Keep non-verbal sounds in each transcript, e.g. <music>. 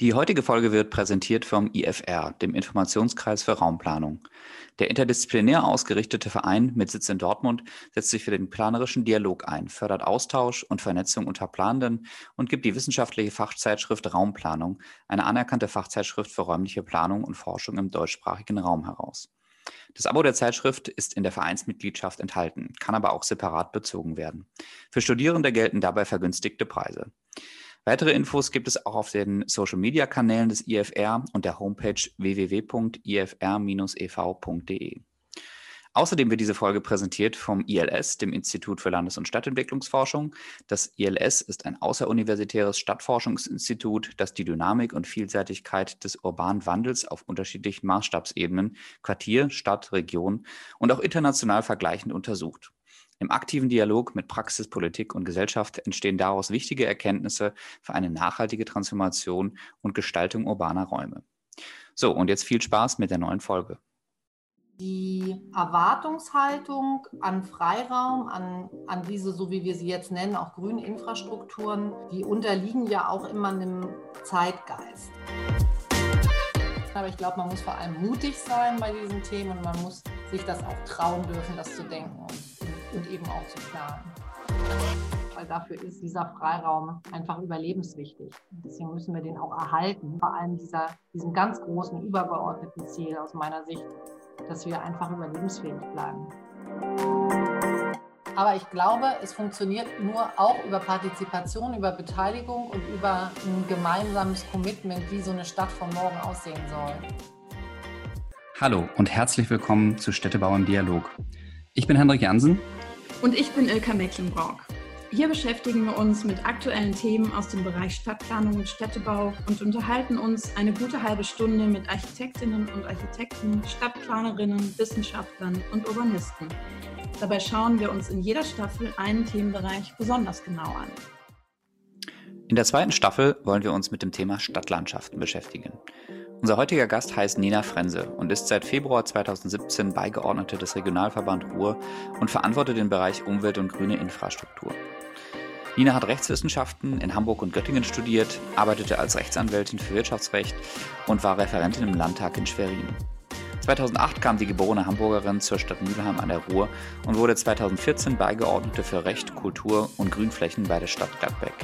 Die heutige Folge wird präsentiert vom IFR, dem Informationskreis für Raumplanung. Der interdisziplinär ausgerichtete Verein mit Sitz in Dortmund setzt sich für den planerischen Dialog ein, fördert Austausch und Vernetzung unter Planenden und gibt die wissenschaftliche Fachzeitschrift Raumplanung, eine anerkannte Fachzeitschrift für räumliche Planung und Forschung im deutschsprachigen Raum heraus. Das Abo der Zeitschrift ist in der Vereinsmitgliedschaft enthalten, kann aber auch separat bezogen werden. Für Studierende gelten dabei vergünstigte Preise. Weitere Infos gibt es auch auf den Social-Media-Kanälen des IFR und der Homepage www.ifr-ev.de. Außerdem wird diese Folge präsentiert vom ILS, dem Institut für Landes- und Stadtentwicklungsforschung. Das ILS ist ein außeruniversitäres Stadtforschungsinstitut, das die Dynamik und Vielseitigkeit des urbanen Wandels auf unterschiedlichen Maßstabsebenen, Quartier, Stadt, Region und auch international vergleichend untersucht. Im aktiven Dialog mit Praxis, Politik und Gesellschaft entstehen daraus wichtige Erkenntnisse für eine nachhaltige Transformation und Gestaltung urbaner Räume. So, und jetzt viel Spaß mit der neuen Folge. Die Erwartungshaltung an Freiraum, an, an diese, so wie wir sie jetzt nennen, auch grüne Infrastrukturen, die unterliegen ja auch immer einem Zeitgeist. Aber ich glaube, man muss vor allem mutig sein bei diesen Themen und man muss sich das auch trauen dürfen, das zu denken. Und eben auch zu planen. Weil dafür ist dieser Freiraum einfach überlebenswichtig. Deswegen müssen wir den auch erhalten. Vor allem dieser, diesem ganz großen, übergeordneten Ziel aus meiner Sicht, dass wir einfach überlebensfähig bleiben. Aber ich glaube, es funktioniert nur auch über Partizipation, über Beteiligung und über ein gemeinsames Commitment, wie so eine Stadt von morgen aussehen soll. Hallo und herzlich willkommen zu Städtebau im Dialog. Ich bin Hendrik Jansen und ich bin Ilka Mecklenburg. Hier beschäftigen wir uns mit aktuellen Themen aus dem Bereich Stadtplanung und Städtebau und unterhalten uns eine gute halbe Stunde mit Architektinnen und Architekten, Stadtplanerinnen, Wissenschaftlern und Urbanisten. Dabei schauen wir uns in jeder Staffel einen Themenbereich besonders genau an. In der zweiten Staffel wollen wir uns mit dem Thema Stadtlandschaften beschäftigen. Unser heutiger Gast heißt Nina Frense und ist seit Februar 2017 Beigeordnete des Regionalverband Ruhr und verantwortet den Bereich Umwelt und grüne Infrastruktur. Nina hat Rechtswissenschaften in Hamburg und Göttingen studiert, arbeitete als Rechtsanwältin für Wirtschaftsrecht und war Referentin im Landtag in Schwerin. 2008 kam die geborene Hamburgerin zur Stadt Mülheim an der Ruhr und wurde 2014 Beigeordnete für Recht, Kultur und Grünflächen bei der Stadt Gladbeck.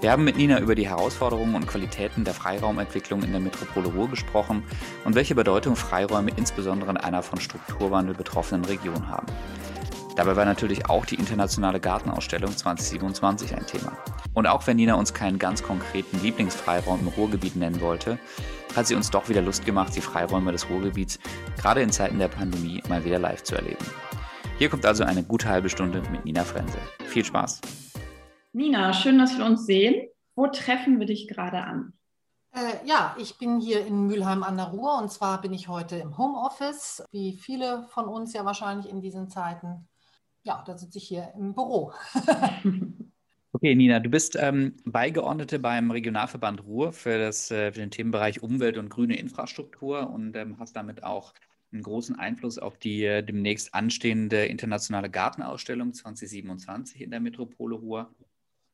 Wir haben mit Nina über die Herausforderungen und Qualitäten der Freiraumentwicklung in der Metropole Ruhr gesprochen und welche Bedeutung Freiräume insbesondere in einer von Strukturwandel betroffenen Region haben. Dabei war natürlich auch die internationale Gartenausstellung 2027 ein Thema. Und auch wenn Nina uns keinen ganz konkreten Lieblingsfreiraum im Ruhrgebiet nennen wollte, hat sie uns doch wieder Lust gemacht, die Freiräume des Ruhrgebiets gerade in Zeiten der Pandemie mal wieder live zu erleben. Hier kommt also eine gute halbe Stunde mit Nina Frense. Viel Spaß! Nina, schön, dass wir uns sehen. Wo treffen wir dich gerade an? Äh, ja, ich bin hier in Mülheim an der Ruhr und zwar bin ich heute im Homeoffice, wie viele von uns ja wahrscheinlich in diesen Zeiten. Ja, da sitze ich hier im Büro. <laughs> okay, Nina, du bist ähm, Beigeordnete beim Regionalverband Ruhr für, das, äh, für den Themenbereich Umwelt und grüne Infrastruktur und ähm, hast damit auch einen großen Einfluss auf die äh, demnächst anstehende internationale Gartenausstellung 2027 in der Metropole Ruhr.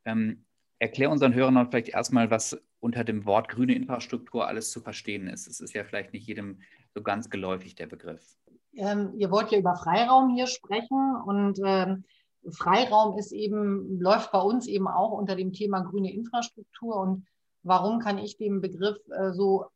Ähm, erklär unseren Hörern vielleicht erstmal, was unter dem Wort grüne Infrastruktur alles zu verstehen ist. Es ist ja vielleicht nicht jedem so ganz geläufig, der Begriff. Ähm, ihr wollt ja über Freiraum hier sprechen und ähm, Freiraum ist eben, läuft bei uns eben auch unter dem Thema grüne Infrastruktur. Und warum kann ich dem Begriff äh, so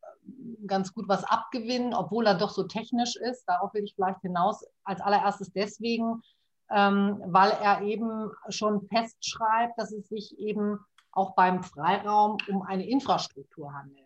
ganz gut was abgewinnen, obwohl er doch so technisch ist? Darauf will ich vielleicht hinaus. Als allererstes deswegen, ähm, weil er eben schon festschreibt, dass es sich eben auch beim Freiraum um eine Infrastruktur handelt.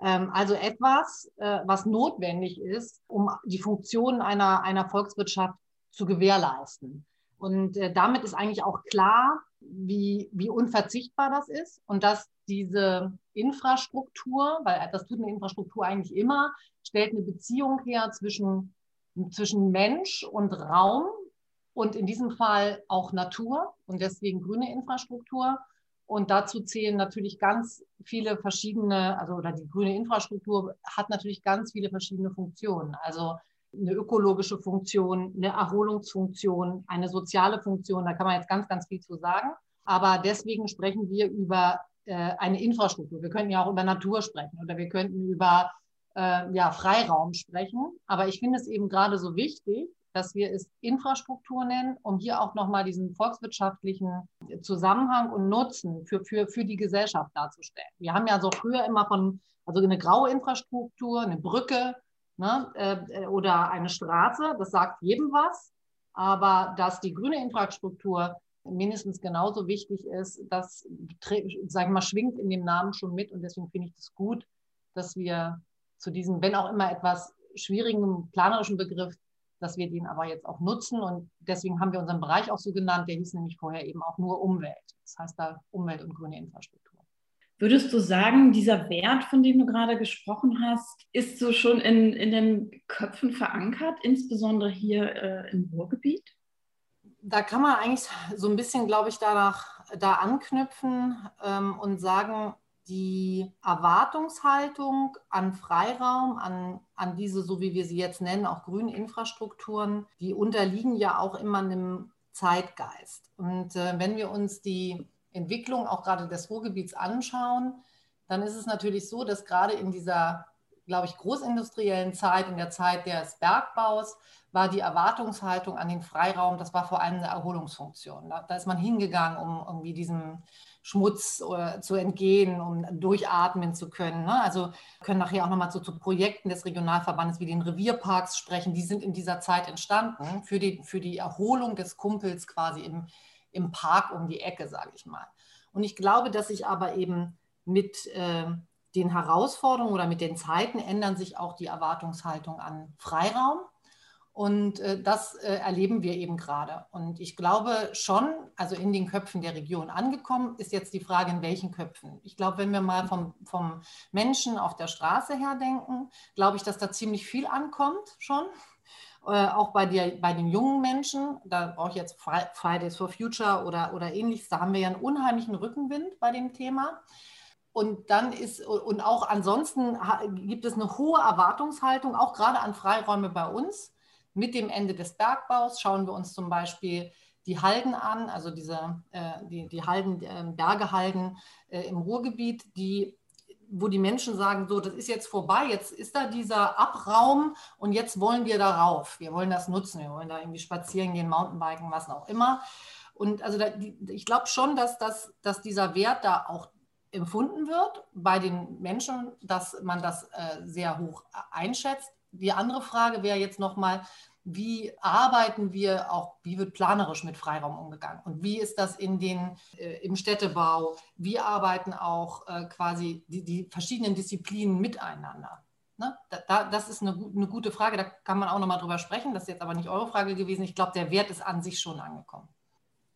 Ähm, also etwas, äh, was notwendig ist, um die Funktionen einer, einer Volkswirtschaft zu gewährleisten. Und äh, damit ist eigentlich auch klar, wie, wie unverzichtbar das ist und dass diese Infrastruktur, weil das tut eine Infrastruktur eigentlich immer, stellt eine Beziehung her zwischen, zwischen Mensch und Raum, und in diesem Fall auch Natur und deswegen grüne Infrastruktur. Und dazu zählen natürlich ganz viele verschiedene, also oder die grüne Infrastruktur hat natürlich ganz viele verschiedene Funktionen. Also eine ökologische Funktion, eine Erholungsfunktion, eine soziale Funktion, da kann man jetzt ganz, ganz viel zu sagen. Aber deswegen sprechen wir über äh, eine Infrastruktur. Wir könnten ja auch über Natur sprechen oder wir könnten über äh, ja, Freiraum sprechen. Aber ich finde es eben gerade so wichtig, dass wir es Infrastruktur nennen, um hier auch nochmal diesen volkswirtschaftlichen Zusammenhang und Nutzen für, für, für die Gesellschaft darzustellen. Wir haben ja so früher immer von, also eine graue Infrastruktur, eine Brücke ne, äh, oder eine Straße, das sagt jedem was. Aber dass die grüne Infrastruktur mindestens genauso wichtig ist, das, sag mal, schwingt in dem Namen schon mit. Und deswegen finde ich es das gut, dass wir zu diesem, wenn auch immer etwas schwierigen planerischen Begriff, dass wir den aber jetzt auch nutzen. Und deswegen haben wir unseren Bereich auch so genannt, der hieß nämlich vorher eben auch nur Umwelt. Das heißt da Umwelt und grüne Infrastruktur. Würdest du sagen, dieser Wert, von dem du gerade gesprochen hast, ist so schon in, in den Köpfen verankert, insbesondere hier äh, im Ruhrgebiet? Da kann man eigentlich so ein bisschen, glaube ich, danach da anknüpfen ähm, und sagen, die Erwartungshaltung an Freiraum, an, an diese, so wie wir sie jetzt nennen, auch grünen Infrastrukturen, die unterliegen ja auch immer einem Zeitgeist. Und äh, wenn wir uns die Entwicklung auch gerade des Ruhrgebiets anschauen, dann ist es natürlich so, dass gerade in dieser, glaube ich, großindustriellen Zeit, in der Zeit des Bergbaus, war die Erwartungshaltung an den Freiraum, das war vor allem eine Erholungsfunktion. Da, da ist man hingegangen, um irgendwie diesem Schmutz äh, zu entgehen, um durchatmen zu können. Ne? Also können nachher auch nochmal so zu Projekten des Regionalverbandes wie den Revierparks sprechen. Die sind in dieser Zeit entstanden für die, für die Erholung des Kumpels quasi im, im Park um die Ecke, sage ich mal. Und ich glaube, dass sich aber eben mit äh, den Herausforderungen oder mit den Zeiten ändern sich auch die Erwartungshaltung an Freiraum. Und äh, das äh, erleben wir eben gerade. Und ich glaube schon, also in den Köpfen der Region angekommen, ist jetzt die Frage, in welchen Köpfen. Ich glaube, wenn wir mal vom, vom Menschen auf der Straße her denken, glaube ich, dass da ziemlich viel ankommt schon. Äh, auch bei, der, bei den jungen Menschen, da brauche ich jetzt Fridays for Future oder, oder ähnliches, da haben wir ja einen unheimlichen Rückenwind bei dem Thema. Und dann ist, und auch ansonsten gibt es eine hohe Erwartungshaltung, auch gerade an Freiräume bei uns mit dem Ende des Bergbaus schauen wir uns zum Beispiel die Halden an, also diese, äh, die, die Halden, äh, Bergehalden äh, im Ruhrgebiet, die, wo die Menschen sagen, so, das ist jetzt vorbei, jetzt ist da dieser Abraum und jetzt wollen wir darauf. Wir wollen das nutzen, wir wollen da irgendwie spazieren gehen, Mountainbiken, was auch immer. Und also da, die, ich glaube schon, dass, das, dass dieser Wert da auch empfunden wird bei den Menschen, dass man das äh, sehr hoch einschätzt. Die andere Frage wäre jetzt nochmal, wie arbeiten wir auch, wie wird planerisch mit Freiraum umgegangen und wie ist das in den, äh, im Städtebau, wie arbeiten auch äh, quasi die, die, verschiedenen Disziplinen miteinander. Ne? Da, da, das ist eine, eine, gute Frage, da kann man auch nochmal drüber sprechen, das ist jetzt aber nicht eure Frage gewesen. Ich glaube, der Wert ist an sich schon angekommen.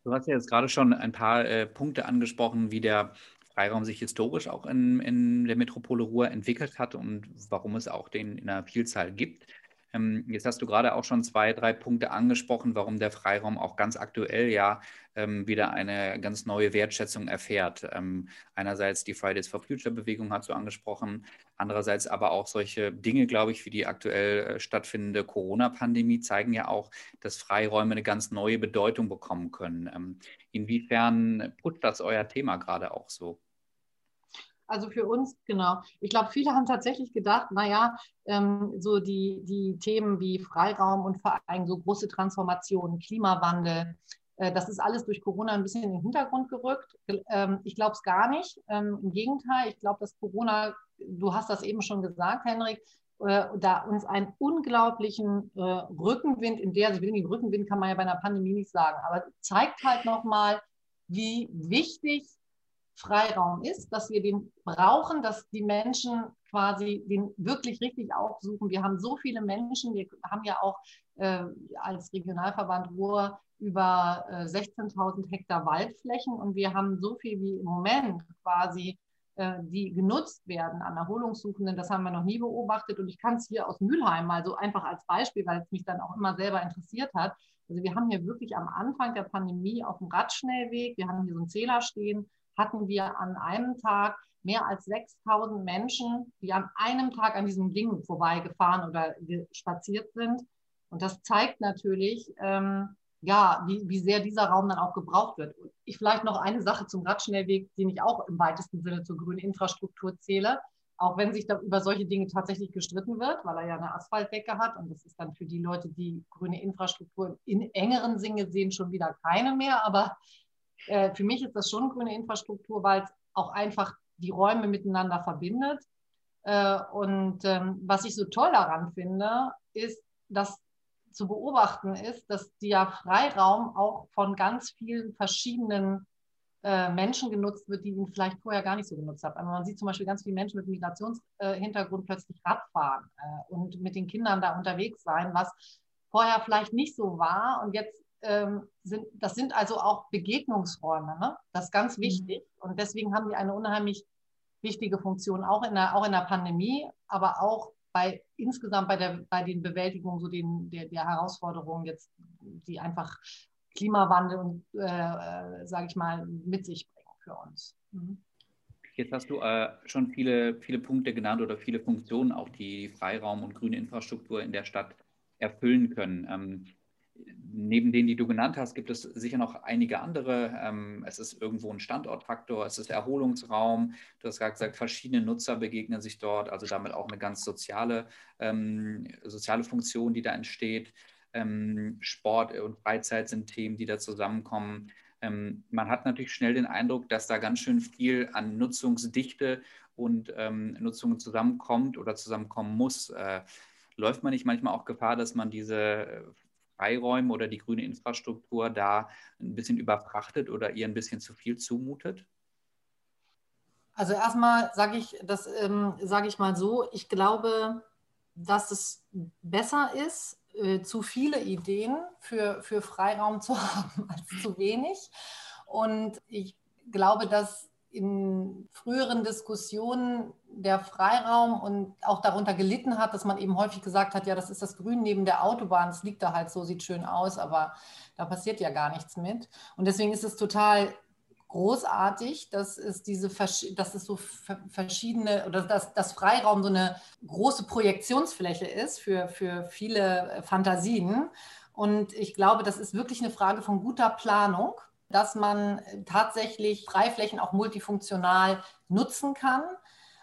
Du hast ja jetzt gerade schon ein paar äh, Punkte angesprochen, wie der Freiraum sich historisch auch in, in der Metropole Ruhr entwickelt hat und warum es auch den in einer Vielzahl gibt. Ähm, jetzt hast du gerade auch schon zwei, drei Punkte angesprochen, warum der Freiraum auch ganz aktuell ja ähm, wieder eine ganz neue Wertschätzung erfährt. Ähm, einerseits die Fridays for Future Bewegung hast du angesprochen, andererseits aber auch solche Dinge, glaube ich, wie die aktuell äh, stattfindende Corona-Pandemie zeigen ja auch, dass Freiräume eine ganz neue Bedeutung bekommen können. Inwiefern putzt das euer Thema gerade auch so? Also für uns, genau. Ich glaube, viele haben tatsächlich gedacht, naja, ähm, so die, die Themen wie Freiraum und allem so große Transformationen, Klimawandel, äh, das ist alles durch Corona ein bisschen in den Hintergrund gerückt. Ähm, ich glaube es gar nicht. Ähm, Im Gegenteil, ich glaube, dass Corona, du hast das eben schon gesagt, Henrik, äh, da uns einen unglaublichen äh, Rückenwind, in der, also den Rückenwind kann man ja bei einer Pandemie nicht sagen, aber zeigt halt nochmal, wie wichtig Freiraum ist, dass wir den brauchen, dass die Menschen quasi den wirklich richtig aufsuchen. Wir haben so viele Menschen, wir haben ja auch äh, als Regionalverband Ruhr über äh, 16.000 Hektar Waldflächen und wir haben so viel wie im Moment quasi, äh, die genutzt werden an Erholungssuchenden. Das haben wir noch nie beobachtet und ich kann es hier aus Mülheim mal so einfach als Beispiel, weil es mich dann auch immer selber interessiert hat. Also wir haben hier wirklich am Anfang der Pandemie auf dem Radschnellweg, wir haben hier so einen Zähler stehen, hatten wir an einem Tag mehr als 6000 Menschen, die an einem Tag an diesem Ding vorbeigefahren oder spaziert sind. Und das zeigt natürlich, ähm, ja, wie, wie sehr dieser Raum dann auch gebraucht wird. Und ich vielleicht noch eine Sache zum Radschnellweg, den ich auch im weitesten Sinne zur grünen Infrastruktur zähle, auch wenn sich da über solche Dinge tatsächlich gestritten wird, weil er ja eine Asphaltdecke hat. Und das ist dann für die Leute, die grüne Infrastruktur in engeren Sinne sehen, schon wieder keine mehr. Aber äh, für mich ist das schon grüne Infrastruktur, weil es auch einfach die Räume miteinander verbindet. Äh, und ähm, was ich so toll daran finde, ist, dass zu beobachten ist, dass der Freiraum auch von ganz vielen verschiedenen äh, Menschen genutzt wird, die ihn vielleicht vorher gar nicht so genutzt haben. Also man sieht zum Beispiel ganz viele Menschen mit Migrationshintergrund plötzlich Radfahren äh, und mit den Kindern da unterwegs sein, was vorher vielleicht nicht so war. Und jetzt ähm, sind, das sind also auch Begegnungsräume. Ne? Das ist ganz mhm. wichtig. Mhm. Und deswegen haben die eine unheimlich wichtige Funktion, auch in der, auch in der Pandemie, aber auch bei insgesamt bei, der, bei den Bewältigungen so den, der, der Herausforderungen jetzt, die einfach Klimawandel und, äh, äh sage ich mal, mit sich bringen für uns. Mhm. Jetzt hast du äh, schon viele, viele Punkte genannt oder viele Funktionen, auch die Freiraum und grüne Infrastruktur in der Stadt erfüllen können. Ähm, neben denen, die du genannt hast, gibt es sicher noch einige andere. Ähm, es ist irgendwo ein Standortfaktor, es ist Erholungsraum. Du hast gerade gesagt, verschiedene Nutzer begegnen sich dort, also damit auch eine ganz soziale, ähm, soziale Funktion, die da entsteht. Ähm, Sport und Freizeit sind Themen, die da zusammenkommen. Ähm, man hat natürlich schnell den Eindruck, dass da ganz schön viel an Nutzungsdichte und ähm, Nutzung zusammenkommt oder zusammenkommen muss. Äh, läuft man nicht manchmal auch Gefahr, dass man diese Freiräume oder die grüne Infrastruktur da ein bisschen überfrachtet oder ihr ein bisschen zu viel zumutet? Also erstmal sage ich, das ähm, sage ich mal so, ich glaube, dass es besser ist, äh, zu viele Ideen für, für Freiraum zu <laughs> haben als zu wenig. Und ich glaube, dass in früheren Diskussionen der Freiraum und auch darunter gelitten hat, dass man eben häufig gesagt hat, ja, das ist das Grün neben der Autobahn, es liegt da halt so, sieht schön aus, aber da passiert ja gar nichts mit. Und deswegen ist es total großartig, dass es diese, dass es so verschiedene oder dass das Freiraum so eine große Projektionsfläche ist für, für viele Fantasien. Und ich glaube, das ist wirklich eine Frage von guter Planung dass man tatsächlich Freiflächen auch multifunktional nutzen kann.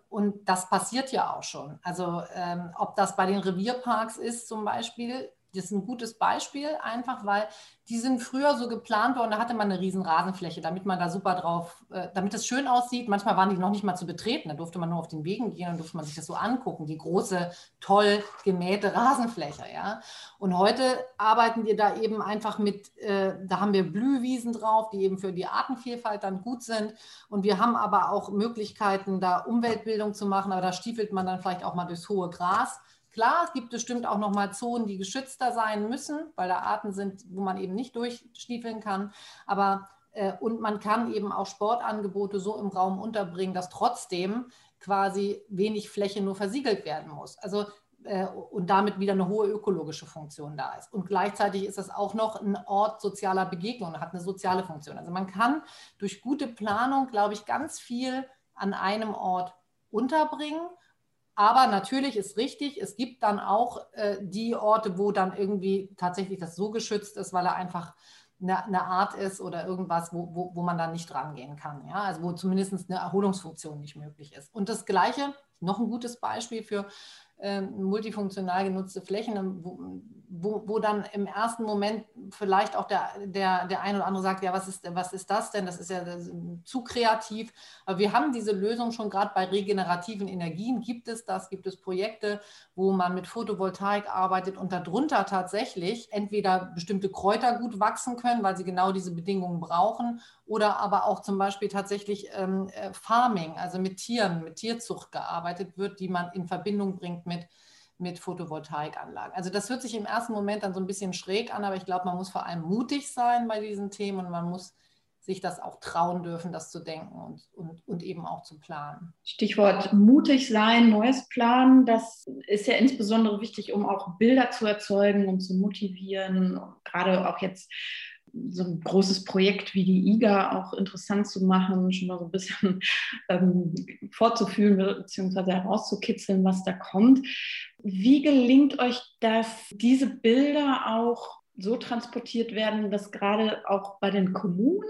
Und das passiert ja auch schon. Also ähm, ob das bei den Revierparks ist zum Beispiel, das ist ein gutes Beispiel, einfach weil die sind früher so geplant worden, da hatte man eine riesen Rasenfläche, damit man da super drauf, äh, damit es schön aussieht. Manchmal waren die noch nicht mal zu betreten, da durfte man nur auf den Wegen gehen und durfte man sich das so angucken, die große, toll gemähte Rasenfläche. Ja? Und heute arbeiten wir da eben einfach mit, äh, da haben wir Blühwiesen drauf, die eben für die Artenvielfalt dann gut sind. Und wir haben aber auch Möglichkeiten, da Umweltbildung zu machen, aber da stiefelt man dann vielleicht auch mal durchs hohe Gras. Klar, es gibt bestimmt auch nochmal Zonen, die geschützter sein müssen, weil da Arten sind, wo man eben nicht durchstiefeln kann. Aber äh, und man kann eben auch Sportangebote so im Raum unterbringen, dass trotzdem quasi wenig Fläche nur versiegelt werden muss. Also äh, und damit wieder eine hohe ökologische Funktion da ist. Und gleichzeitig ist das auch noch ein Ort sozialer Begegnung, hat eine soziale Funktion. Also man kann durch gute Planung, glaube ich, ganz viel an einem Ort unterbringen aber natürlich ist richtig, es gibt dann auch äh, die Orte, wo dann irgendwie tatsächlich das so geschützt ist, weil er einfach eine, eine Art ist oder irgendwas, wo, wo, wo man dann nicht rangehen kann. Ja? Also wo zumindest eine Erholungsfunktion nicht möglich ist. Und das Gleiche, noch ein gutes Beispiel für äh, multifunktional genutzte Flächen, wo, wo, wo, dann im ersten Moment vielleicht auch der, der, der ein oder andere sagt, ja, was ist, was ist das denn? Das ist ja zu kreativ. Aber wir haben diese Lösung schon gerade bei regenerativen Energien. Gibt es das? Gibt es Projekte, wo man mit Photovoltaik arbeitet und darunter tatsächlich entweder bestimmte Kräuter gut wachsen können, weil sie genau diese Bedingungen brauchen, oder aber auch zum Beispiel tatsächlich ähm, äh, Farming, also mit Tieren, mit Tierzucht gearbeitet wird, die man in Verbindung bringt mit mit Photovoltaikanlagen. Also das hört sich im ersten Moment dann so ein bisschen schräg an, aber ich glaube, man muss vor allem mutig sein bei diesen Themen und man muss sich das auch trauen dürfen, das zu denken und, und, und eben auch zu planen. Stichwort mutig sein, neues Planen, das ist ja insbesondere wichtig, um auch Bilder zu erzeugen und zu motivieren, gerade auch jetzt so ein großes Projekt wie die IGA auch interessant zu machen, schon mal so ein bisschen <laughs> ähm, vorzufühlen bzw. herauszukitzeln, was da kommt. Wie gelingt euch das, diese Bilder auch so transportiert werden, dass gerade auch bei den Kommunen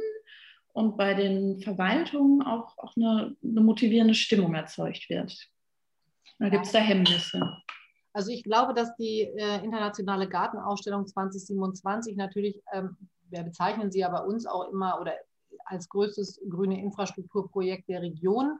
und bei den Verwaltungen auch, auch eine, eine motivierende Stimmung erzeugt wird? Da gibt es da Hemmnisse. Also ich glaube, dass die äh, internationale Gartenausstellung 2027 natürlich, ähm, wir bezeichnen sie ja bei uns auch immer oder als größtes grüne Infrastrukturprojekt der Region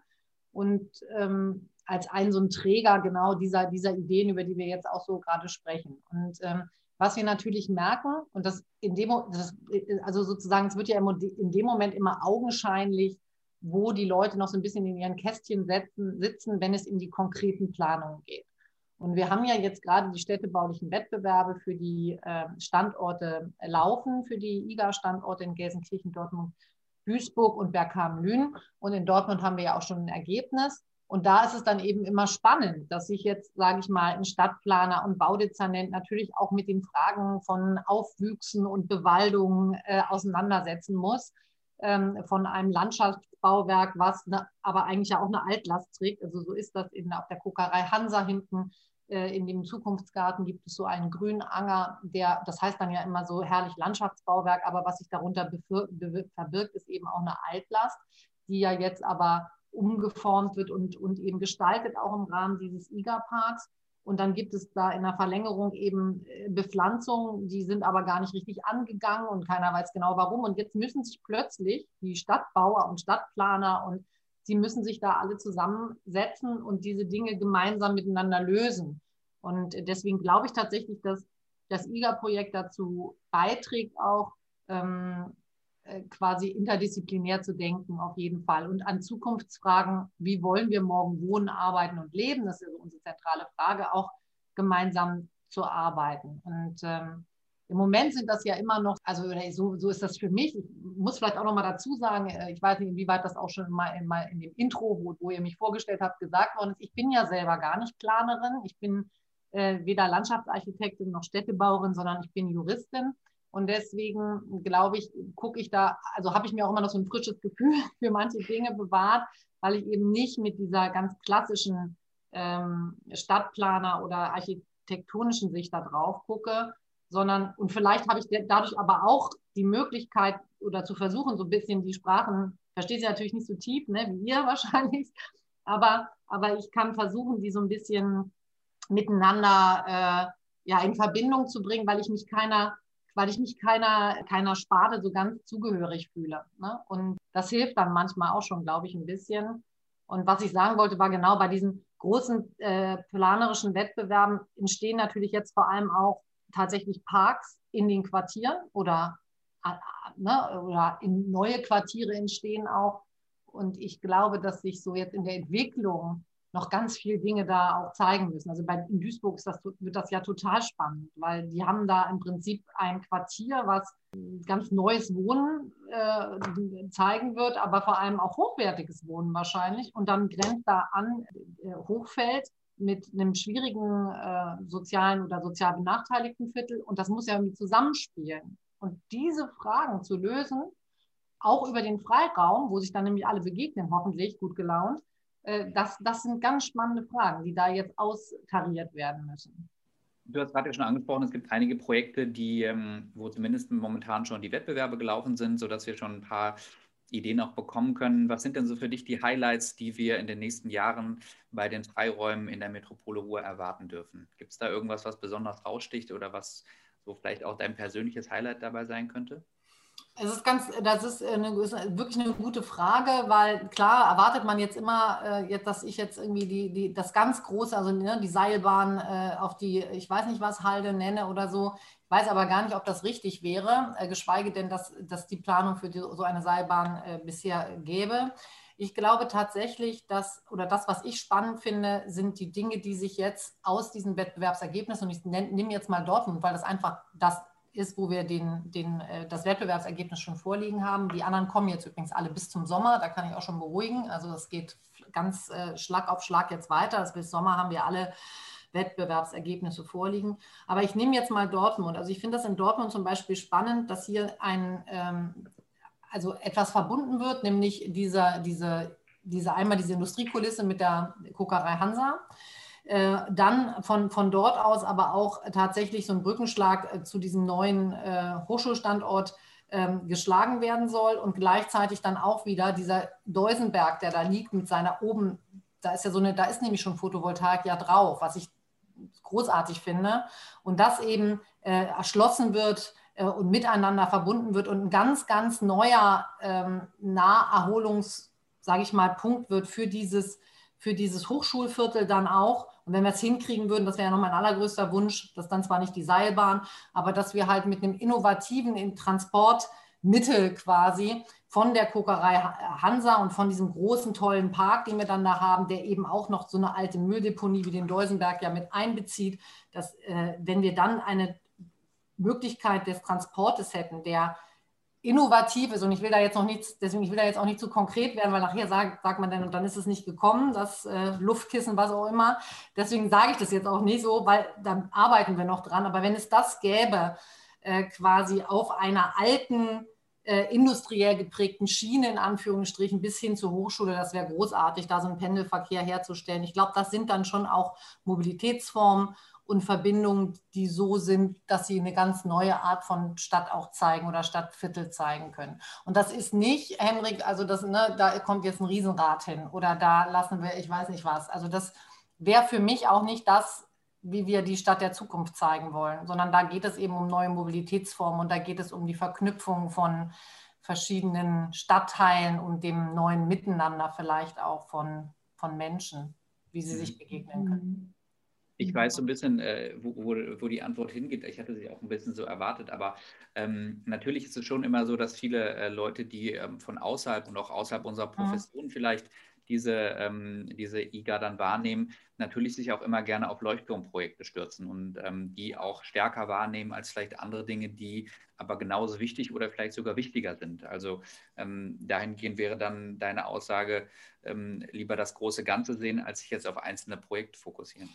und ähm, als ein so ein Träger genau dieser, dieser Ideen, über die wir jetzt auch so gerade sprechen. Und ähm, was wir natürlich merken, und das in dem, das, also sozusagen, es wird ja in dem Moment immer augenscheinlich, wo die Leute noch so ein bisschen in ihren Kästchen setzen, sitzen, wenn es in die konkreten Planungen geht. Und wir haben ja jetzt gerade die städtebaulichen Wettbewerbe für die äh, Standorte laufen, für die IGA-Standorte in Gelsenkirchen, Dortmund, Duisburg und Bergkamen-Lünen. Und in Dortmund haben wir ja auch schon ein Ergebnis. Und da ist es dann eben immer spannend, dass sich jetzt, sage ich mal, ein Stadtplaner und Baudezernent natürlich auch mit den Fragen von Aufwüchsen und Bewaldung äh, auseinandersetzen muss. Ähm, von einem Landschaftsbauwerk, was ne, aber eigentlich ja auch eine Altlast trägt. Also so ist das in, auf der Kokerei Hansa hinten. Äh, in dem Zukunftsgarten gibt es so einen grünen Anger, der, das heißt dann ja immer so herrlich Landschaftsbauwerk, aber was sich darunter verbirgt, ist eben auch eine Altlast, die ja jetzt aber umgeformt wird und, und eben gestaltet, auch im Rahmen dieses IGA-Parks. Und dann gibt es da in der Verlängerung eben äh, Bepflanzungen, die sind aber gar nicht richtig angegangen und keiner weiß genau warum. Und jetzt müssen sich plötzlich die Stadtbauer und Stadtplaner und sie müssen sich da alle zusammensetzen und diese Dinge gemeinsam miteinander lösen. Und deswegen glaube ich tatsächlich, dass das IGA-Projekt dazu beiträgt, auch ähm, äh, quasi interdisziplinär zu denken, auf jeden Fall. Und an Zukunftsfragen, wie wollen wir morgen wohnen, arbeiten und leben, das ist unsere zentrale Frage, auch gemeinsam zu arbeiten. Und ähm, im Moment sind das ja immer noch, also so, so ist das für mich. Ich muss vielleicht auch noch mal dazu sagen, äh, ich weiß nicht, inwieweit das auch schon mal in, mal in dem Intro, wo, wo ihr mich vorgestellt habt, gesagt worden ist. Ich bin ja selber gar nicht Planerin. Ich bin äh, weder Landschaftsarchitektin noch Städtebauerin, sondern ich bin Juristin. Und deswegen glaube ich, gucke ich da, also habe ich mir auch immer noch so ein frisches Gefühl <laughs> für manche Dinge bewahrt, weil ich eben nicht mit dieser ganz klassischen ähm, Stadtplaner oder architektonischen Sicht da drauf gucke, sondern, und vielleicht habe ich dadurch aber auch die Möglichkeit oder zu versuchen, so ein bisschen die Sprachen, verstehe sie natürlich nicht so tief, ne, wie ihr <laughs> wahrscheinlich, aber, aber ich kann versuchen, die so ein bisschen miteinander äh, ja, in Verbindung zu bringen, weil ich mich keiner weil ich mich keiner, keiner Sparte so ganz zugehörig fühle. Ne? Und das hilft dann manchmal auch schon, glaube ich, ein bisschen. Und was ich sagen wollte, war genau bei diesen großen äh, planerischen Wettbewerben entstehen natürlich jetzt vor allem auch tatsächlich Parks in den Quartieren oder, äh, ne, oder in neue Quartiere entstehen auch. Und ich glaube, dass sich so jetzt in der Entwicklung noch ganz viele Dinge da auch zeigen müssen. Also bei, in Duisburg das, wird das ja total spannend, weil die haben da im Prinzip ein Quartier, was ganz neues Wohnen äh, zeigen wird, aber vor allem auch hochwertiges Wohnen wahrscheinlich. Und dann grenzt da an äh, Hochfeld mit einem schwierigen äh, sozialen oder sozial benachteiligten Viertel. Und das muss ja irgendwie zusammenspielen. Und diese Fragen zu lösen, auch über den Freiraum, wo sich dann nämlich alle begegnen, hoffentlich gut gelaunt, das, das sind ganz spannende Fragen, die da jetzt austariert werden müssen. Du hast gerade ja schon angesprochen, es gibt einige Projekte, die, ähm, wo zumindest momentan schon die Wettbewerbe gelaufen sind, sodass wir schon ein paar Ideen auch bekommen können. Was sind denn so für dich die Highlights, die wir in den nächsten Jahren bei den Freiräumen in der Metropole Ruhr erwarten dürfen? Gibt es da irgendwas, was besonders raussticht oder was so vielleicht auch dein persönliches Highlight dabei sein könnte? Es ist ganz, das ist, eine, ist wirklich eine gute Frage, weil klar erwartet man jetzt immer, äh, dass ich jetzt irgendwie die, die, das ganz große, also ne, die Seilbahn äh, auf die, ich weiß nicht was, Halde nenne oder so. Ich weiß aber gar nicht, ob das richtig wäre, äh, geschweige denn, dass, dass die Planung für die, so eine Seilbahn bisher gäbe. Ich glaube tatsächlich, dass, oder das, was ich spannend finde, sind die Dinge, die sich jetzt aus diesen Wettbewerbsergebnissen, und ich nehme jetzt mal Dortmund, weil das einfach das ist, wo wir den, den, äh, das Wettbewerbsergebnis schon vorliegen haben. Die anderen kommen jetzt übrigens alle bis zum Sommer, da kann ich auch schon beruhigen. Also es geht ganz äh, Schlag auf Schlag jetzt weiter. Das bis Sommer haben wir alle Wettbewerbsergebnisse vorliegen. Aber ich nehme jetzt mal Dortmund. Also ich finde das in Dortmund zum Beispiel spannend, dass hier ein, ähm, also etwas verbunden wird, nämlich dieser, diese, diese einmal diese Industriekulisse mit der Kokerei Hansa Äh, dann von, von dort aus aber auch tatsächlich so ein Brückenschlag äh, zu diesem neuen äh, Hochschulstandort ähm, geschlagen werden soll und gleichzeitig dann auch wieder dieser Deusenberg, der da liegt mit seiner oben, da ist ja so eine, da ist nämlich schon Photovoltaik ja drauf, was ich großartig finde. Und das eben äh, erschlossen wird äh, und miteinander verbunden wird und ein ganz, ganz neuer ähm, Naherholungs, sage ich mal, Punkt wird für dieses, für dieses Hochschulviertel dann auch. Und wenn wir es hinkriegen würden, das wäre ja noch mein allergrößter Wunsch, dass dann zwar nicht die Seilbahn, aber dass wir halt mit einem innovativen Transportmittel quasi von der Kokerei Hansa und von diesem großen, tollen Park, den wir dann da haben, der eben auch noch so eine alte Mülldeponie wie den Deusenberg ja mit einbezieht, dass äh, wenn wir dann eine Möglichkeit des Transportes hätten, der innovativ ist, und ich will da jetzt noch nichts, deswegen ich will da jetzt auch nicht zu konkret werden, weil nachher sagt, sagt man dann, und dann ist es nicht gekommen, das äh, Luftkissen, was auch immer. Deswegen sage ich das jetzt auch nicht so, weil da arbeiten wir noch dran. Aber wenn es das gäbe, äh, quasi auf einer alten, äh, industriell geprägten Schiene in Anführungsstrichen bis hin zur Hochschule, das wäre großartig, da so einen Pendelverkehr herzustellen. Ich glaube, das sind dann schon auch Mobilitätsformen und Verbindungen, die so sind, dass sie eine ganz neue Art von Stadt auch zeigen oder Stadtviertel zeigen können. Und das ist nicht, Henrik, also das, ne, da kommt jetzt ein Riesenrad hin oder da lassen wir, ich weiß nicht was. Also das wäre für mich auch nicht das, wie wir die Stadt der Zukunft zeigen wollen, sondern da geht es eben um neue Mobilitätsformen und da geht es um die Verknüpfung von verschiedenen Stadtteilen und dem neuen Miteinander vielleicht auch von, von Menschen, wie sie sich begegnen können. Mhm. Ich weiß so ein bisschen, äh, wo, wo, wo, die Antwort hingeht. Ich hatte sie auch ein bisschen so erwartet, aber ähm, natürlich ist es schon immer so, dass viele äh, Leute, die ähm, von außerhalb und auch außerhalb unserer Profession mhm. vielleicht diese, ähm, diese IGA dann wahrnehmen, natürlich sich auch immer gerne auf Leuchtturmprojekte stürzen und ähm, die auch stärker wahrnehmen als vielleicht andere Dinge, die aber genauso wichtig oder vielleicht sogar wichtiger sind. Also ähm, dahingehend wäre dann deine Aussage, ähm, lieber das große Ganze sehen, als sich jetzt auf einzelne Projekte fokussieren.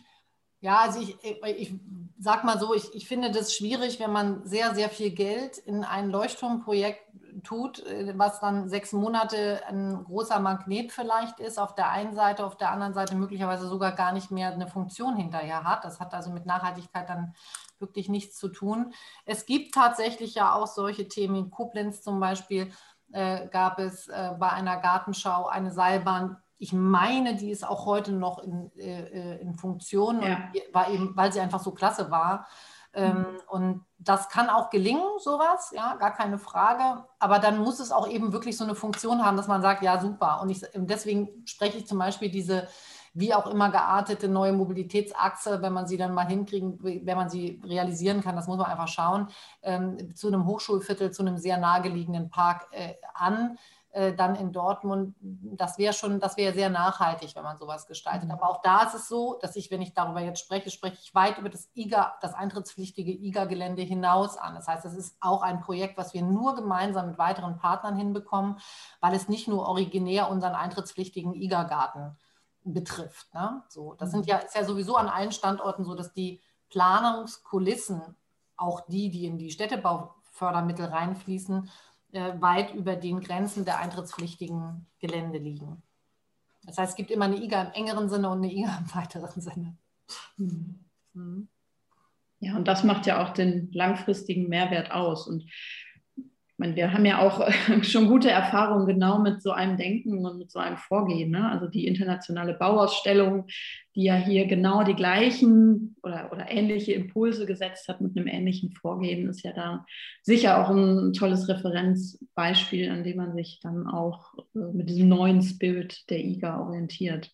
Ja, also ich, ich sag mal so, ich, ich finde das schwierig, wenn man sehr, sehr viel Geld in ein Leuchtturmprojekt tut, äh, was dann sechs Monate ein großer Magnet vielleicht ist, auf der einen Seite, auf der anderen Seite möglicherweise sogar gar nicht mehr eine Funktion hinterher hat. Das hat also mit Nachhaltigkeit dann wirklich nichts zu tun. Es gibt tatsächlich ja auch solche Themen, in Koblenz zum Beispiel äh, gab es äh, bei einer Gartenschau eine Seilbahn, ich meine, die ist auch heute noch in, äh, in Funktion, ja. war eben, weil sie einfach so klasse war. Ähm, mhm. Und das kann auch gelingen, sowas, ja, gar keine Frage. Aber dann muss es auch eben wirklich so eine Funktion haben, dass man sagt, ja, super. Und ich, deswegen spreche ich zum Beispiel diese wie auch immer geartete neue Mobilitätsachse, wenn man sie dann mal hinkriegen, wenn man sie realisieren kann, das muss man einfach schauen, ähm, zu einem Hochschulviertel, zu einem sehr nahegelegenen Park äh, an äh, dann in Dortmund, das wäre schon, das wäre sehr nachhaltig, wenn man sowas gestaltet. Mhm. Aber auch da ist es so, dass ich, wenn ich darüber jetzt spreche, spreche ich weit über das IGA, das eintrittspflichtige IGA-Gelände hinaus an. Das heißt, es ist auch ein Projekt, was wir nur gemeinsam mit weiteren Partnern hinbekommen, weil es nicht nur originär unseren eintrittspflichtigen IGA-Garten betrifft. Ne? So, das sind mhm. ja, ist ja sowieso an allen Standorten so, dass die Planungskulissen, auch die, die in die Städtebaufördermittel reinfließen, weit über den Grenzen der eintrittspflichtigen Gelände liegen. Das heißt, es gibt immer eine IGA im engeren Sinne und eine IGA im <laughs> weiteren Sinne. Mhm. Ja, und das macht ja auch den langfristigen Mehrwert aus. Und meine, wir haben ja auch <laughs> schon gute Erfahrungen genau mit so einem Denken und mit so einem Vorgehen. Ne? Also die internationale Bauausstellung, die ja hier genau die gleichen oder, oder ähnliche Impulse gesetzt hat mit einem ähnlichen Vorgehen, ist ja da sicher auch ein tolles Referenzbeispiel, an dem man sich dann auch äh, mit diesem neuen Spirit der IGA orientiert.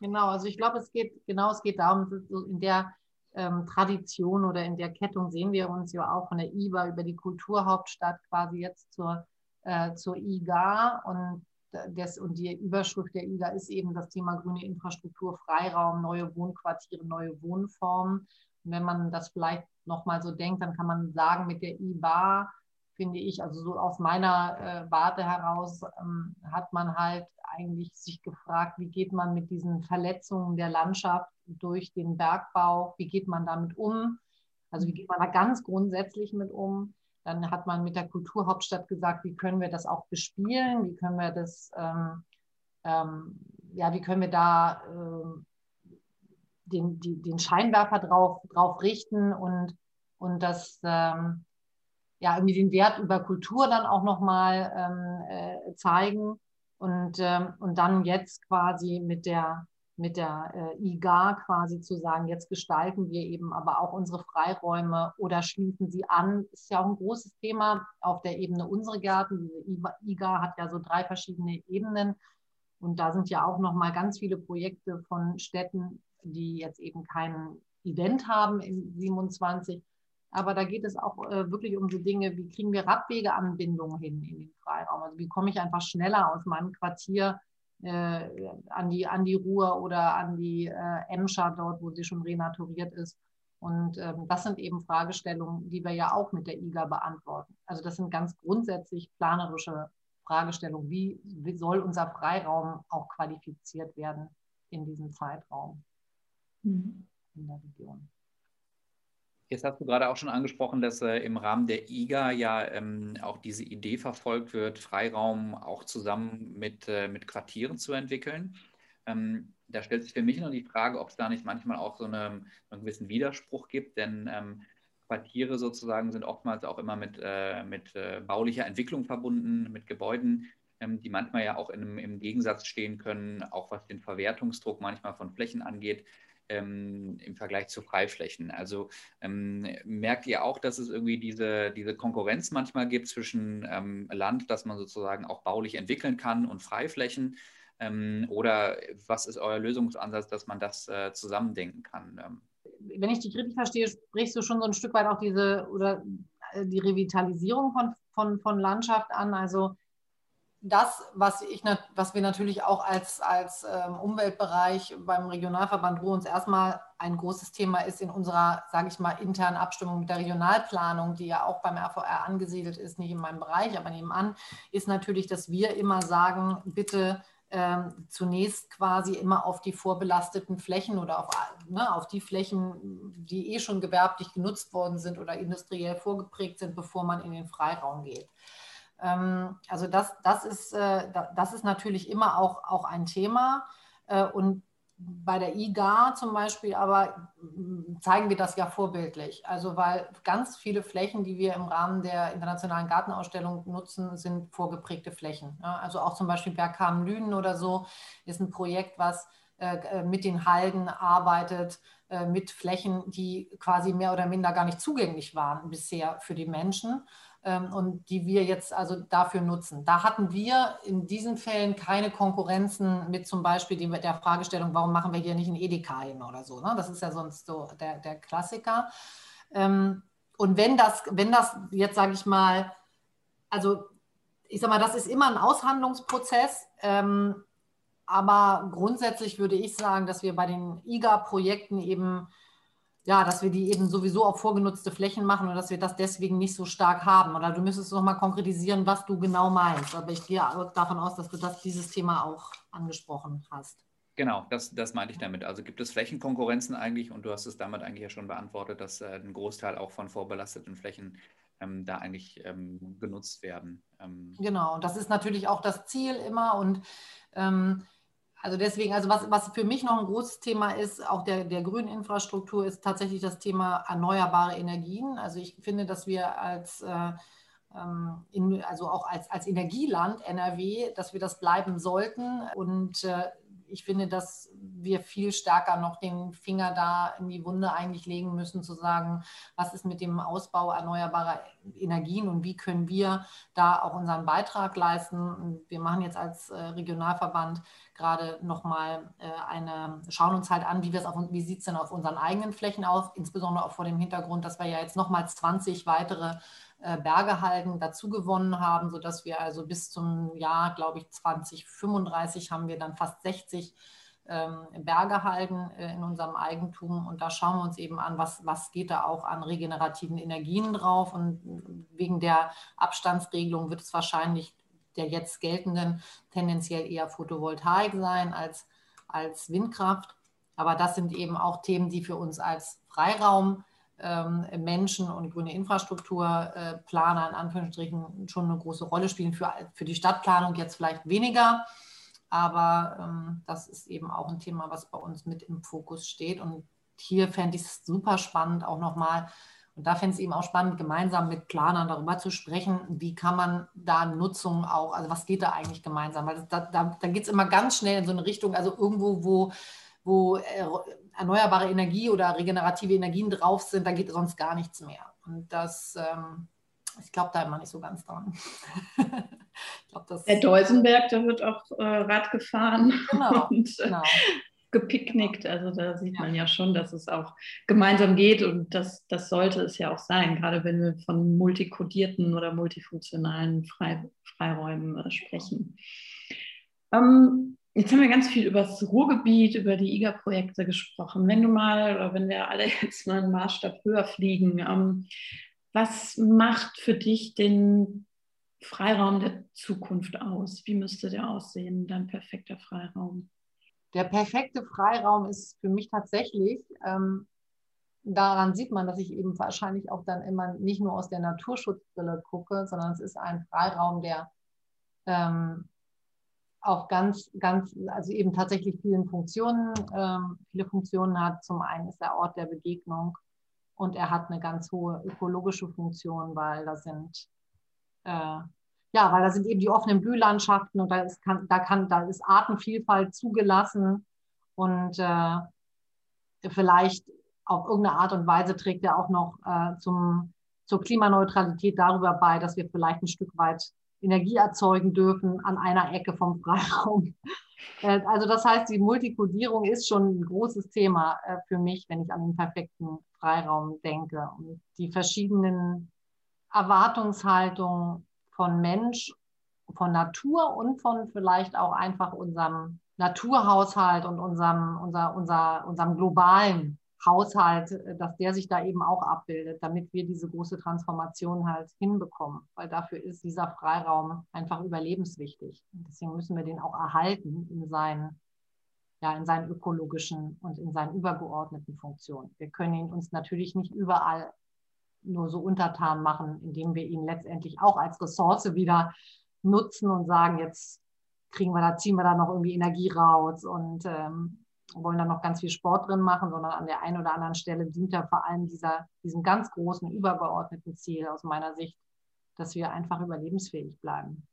Genau, also ich glaube, es geht genau, es geht darum, in der ähm, Tradition oder in der Kettung sehen wir uns ja auch von der IBA über die Kulturhauptstadt quasi jetzt zur, äh, zur IGA und das, und die Überschrift der IGA ist eben das Thema grüne Infrastruktur, Freiraum, neue Wohnquartiere, neue Wohnformen. Und wenn man das vielleicht nochmal so denkt, dann kann man sagen, mit der IBA finde ich, also so aus meiner äh, Warte heraus, ähm, hat man halt eigentlich sich gefragt, wie geht man mit diesen Verletzungen der Landschaft durch den Bergbau, wie geht man damit um? Also wie geht man da ganz grundsätzlich mit um? Dann hat man mit der Kulturhauptstadt gesagt, wie können wir das auch bespielen? Wie können wir das, ähm, ähm, ja, wie können wir da äh, den, die, den Scheinwerfer drauf, drauf richten und, und das ähm, ja irgendwie den Wert über Kultur dann auch nochmal ähm, äh, zeigen und, ähm, und dann jetzt quasi mit der mit der äh, IGA quasi zu sagen, jetzt gestalten wir eben aber auch unsere Freiräume oder schließen sie an, ist ja auch ein großes Thema auf der Ebene unsere Gärten. Diese IGA hat ja so drei verschiedene Ebenen und da sind ja auch noch mal ganz viele Projekte von Städten, die jetzt eben kein Event haben in 27. Aber da geht es auch äh, wirklich um so Dinge, wie kriegen wir Radwegeanbindungen hin in den Freiraum? Also wie komme ich einfach schneller aus meinem Quartier äh, an, die, an die Ruhr oder an die äh, Emscher dort, wo sie schon renaturiert ist. Und ähm, das sind eben Fragestellungen, die wir ja auch mit der IGA beantworten. Also das sind ganz grundsätzlich planerische Fragestellungen. Wie, wie soll unser Freiraum auch qualifiziert werden in diesem Zeitraum mhm. in der Region? Jetzt hast du gerade auch schon angesprochen, dass äh, im Rahmen der IGA ja ähm, auch diese Idee verfolgt wird, Freiraum auch zusammen mit, äh, mit Quartieren zu entwickeln. Ähm, da stellt sich für mich noch die Frage, ob es da nicht manchmal auch so eine, einen gewissen Widerspruch gibt, denn ähm, Quartiere sozusagen sind oftmals auch immer mit, äh, mit äh, baulicher Entwicklung verbunden, mit Gebäuden, ähm, die manchmal ja auch in im Gegensatz stehen können, auch was den Verwertungsdruck manchmal von Flächen angeht ähm, im Vergleich zu Freiflächen. Also ähm, merkt ihr auch, dass es irgendwie diese, diese Konkurrenz manchmal gibt zwischen ähm, Land, das man sozusagen auch baulich entwickeln kann und Freiflächen? Ähm, oder was ist euer Lösungsansatz, dass man das äh, zusammendenken kann? Ähm, Wenn ich dich richtig verstehe, sprichst du schon so ein Stück weit auch diese oder äh, die Revitalisierung von, von, von Landschaft an. Also das, was, ich, was wir natürlich auch als, als ähm, Umweltbereich beim Regionalverband Ruhr uns erstmal ein großes Thema ist in unserer, sage ich mal, internen Abstimmung mit der Regionalplanung, die ja auch beim RVR angesiedelt ist, nicht in meinem Bereich, aber nebenan, ist natürlich, dass wir immer sagen, bitte ähm, zunächst quasi immer auf die vorbelasteten Flächen oder auf, ne, auf die Flächen, die eh schon gewerblich genutzt worden sind oder industriell vorgeprägt sind, bevor man in den Freiraum geht. Ähm, also das, das, ist, äh, das ist natürlich immer auch, auch ein Thema. Äh, und bei der IGA zum Beispiel aber mm, zeigen wir das ja vorbildlich. Also weil ganz viele Flächen, die wir im Rahmen der internationalen Gartenausstellung nutzen, sind vorgeprägte Flächen. Also auch zum Beispiel Bergkamen-Lünen oder so ist ein Projekt, was äh, mit den Halden arbeitet, mit Flächen, die quasi mehr oder minder gar nicht zugänglich waren bisher für die Menschen und die wir jetzt also dafür nutzen. Da hatten wir in diesen Fällen keine Konkurrenzen mit zum Beispiel der Fragestellung, warum machen wir hier nicht ein Edeka hin oder so. Ne? Das ist ja sonst so der, der Klassiker. Ähm, und wenn das, wenn das jetzt, sage ich mal, also ich sage mal, das ist immer ein Aushandlungsprozess. Ähm, aber grundsätzlich würde ich sagen, dass wir bei den IGA-Projekten eben ja, dass wir die eben sowieso auf vorgenutzte Flächen machen und dass wir das deswegen nicht so stark haben. Oder du müsstest noch mal konkretisieren, was du genau meinst. Aber ich gehe davon aus, dass du das, dieses Thema auch angesprochen hast. Genau, das, das meinte ich damit. Also gibt es Flächenkonkurrenzen eigentlich und du hast es damit eigentlich ja schon beantwortet, dass äh, ein Großteil auch von vorbelasteten Flächen ähm, da eigentlich ähm, genutzt werden. Ähm, genau, und das ist natürlich auch das Ziel immer und ähm, also deswegen, also was, was für mich noch ein großes Thema ist, auch der, der grünen Infrastruktur, ist tatsächlich das Thema erneuerbare Energien. Also ich finde, dass wir als äh, ähm, in, also auch als, als Energieland NRW, dass wir das bleiben sollten. Und äh, ich finde, dass wir viel stärker noch den Finger da in die Wunde eigentlich legen müssen, zu sagen, was ist mit dem Ausbau erneuerbarer Energien und wie können wir da auch unseren Beitrag leisten. Wir machen jetzt als äh, Regionalverband gerade nochmal äh, eine, schauen uns halt an, wie, wie sieht es denn auf unseren eigenen Flächen aus, insbesondere auch vor dem Hintergrund, dass wir ja jetzt nochmals 20 weitere Bergehalden dazu gewonnen haben, sodass wir also bis zum Jahr, glaube ich, 2035 haben wir dann fast 60 ähm, Bergehalden äh, in unserem Eigentum. Und da schauen wir uns eben an, was, was geht da auch an regenerativen Energien drauf. Und wegen der Abstandsregelung wird es wahrscheinlich der jetzt geltenden tendenziell eher Photovoltaik sein als, als Windkraft. Aber das sind eben auch Themen, die für uns als Freiraum Menschen und grüne Infrastrukturplaner äh, in Anführungsstrichen schon eine große Rolle spielen. Für, für die Stadtplanung jetzt vielleicht weniger, Aber ähm, das ist eben auch ein Thema, was bei uns mit im Fokus steht. Und hier fände ich es super spannend, auch nochmal, und da fände ich es eben auch spannend, gemeinsam mit Planern darüber zu sprechen, wie kann man da Nutzung auch, also was geht da eigentlich gemeinsam? Weil da, da, da geht es immer ganz schnell in so eine Richtung, also irgendwo, wo, wo äh, erneuerbare Energie oder regenerative Energien drauf sind, da geht sonst gar nichts mehr. Und das, ähm, ich glaube da immer nicht so ganz dran. <laughs> glaub, der Deusenberg, da wird auch äh, Rad gefahren genau, <laughs> und äh, genau. gepicknickt. Also da sieht man ja schon, dass es auch gemeinsam geht und das, das sollte es ja auch sein, gerade wenn wir von multikodierten oder multifunktionalen Frei, Freiräumen äh, sprechen. Ähm, Jetzt haben wir ganz viel über das Ruhrgebiet, über die IGA-Projekte gesprochen. Wenn du mal, oder wenn wir alle <laughs> jetzt mal einen Maßstab höher fliegen, ähm, was macht für dich den Freiraum der Zukunft aus? Wie müsste der aussehen, dein perfekter Freiraum? Der perfekte Freiraum ist für mich tatsächlich, ähm, daran sieht man, dass ich eben wahrscheinlich auch dann immer nicht nur aus der Naturschutzbrille gucke, sondern es ist ein Freiraum, der ähm, auch ganz, ganz, also eben tatsächlich vielen Funktionen, ähm, viele Funktionen hat. Zum einen ist der Ort der Begegnung und er hat eine ganz hohe ökologische Funktion, weil da sind äh, ja, weil da sind eben die offenen Blühlandschaften und da ist, kann, da kann, da ist Artenvielfalt zugelassen und äh, vielleicht auf irgendeine Art und Weise trägt er auch noch äh, zum, zur Klimaneutralität darüber bei, dass wir vielleicht ein Stück weit Energie erzeugen dürfen an einer Ecke vom Freiraum. <laughs> Äh, also das heißt, die Multikodierung ist schon ein großes Thema äh, für mich, wenn ich an den perfekten Freiraum denke. Und die verschiedenen Erwartungshaltungen von Mensch, von Natur und von vielleicht auch einfach unserem Naturhaushalt und unserem, unser, unser, unserem globalen Haushalt, äh, dass der sich da eben auch abbildet, damit wir diese große Transformation halt hinbekommen. Weil dafür ist dieser Freiraum einfach überlebenswichtig. Und deswegen müssen wir den auch erhalten in seinen, ja, in seinen ökologischen und in seinen übergeordneten Funktionen. Wir können ihn uns natürlich nicht überall nur so untertan machen, indem wir ihn letztendlich auch als Ressource wieder nutzen und sagen, jetzt kriegen wir da, ziehen wir da noch irgendwie Energie raus und ähm, wollen da noch ganz viel Sport drin machen, sondern an der einen oder anderen Stelle dient er vor allem dieser, diesem ganz großen, übergeordneten Ziel aus meiner Sicht, dass wir einfach überlebensfähig bleiben.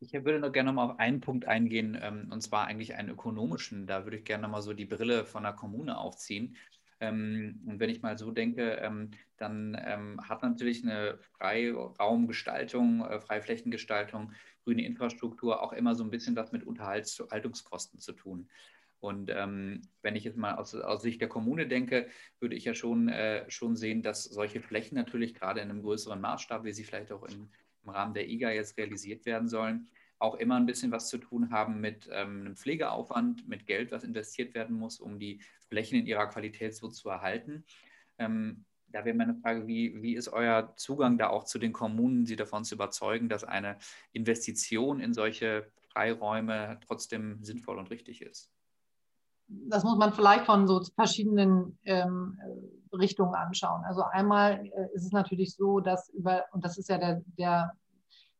Ich würde noch gerne mal auf einen Punkt eingehen, ähm, und zwar eigentlich einen ökonomischen. Da würde ich gerne mal so die Brille von der Kommune aufziehen. Ähm, und wenn ich mal so denke, ähm, dann hat natürlich eine Freiraumgestaltung, äh, Freiflächengestaltung, grüne Infrastruktur auch immer so ein bisschen was mit Unterhaltungskosten zu tun. Und ähm, wenn ich jetzt mal aus, aus, Sicht der Kommune denke, würde ich ja schon, äh, schon sehen, dass solche Flächen natürlich gerade in einem größeren Maßstab, wie sie vielleicht auch in, im Rahmen der IGA jetzt realisiert werden sollen, auch immer ein bisschen was zu tun haben mit ähm, einem Pflegeaufwand, mit Geld, was investiert werden muss, um die Flächen in ihrer Qualität so zu erhalten. Ähm, da wäre meine Frage, wie, wie ist euer Zugang da auch zu den Kommunen, sie davon zu überzeugen, dass eine Investition in solche Freiräume trotzdem sinnvoll und richtig ist? Das muss man vielleicht von so verschiedenen ähm, Richtungen anschauen. Also einmal äh, ist es natürlich so, dass über, und das ist ja der, der,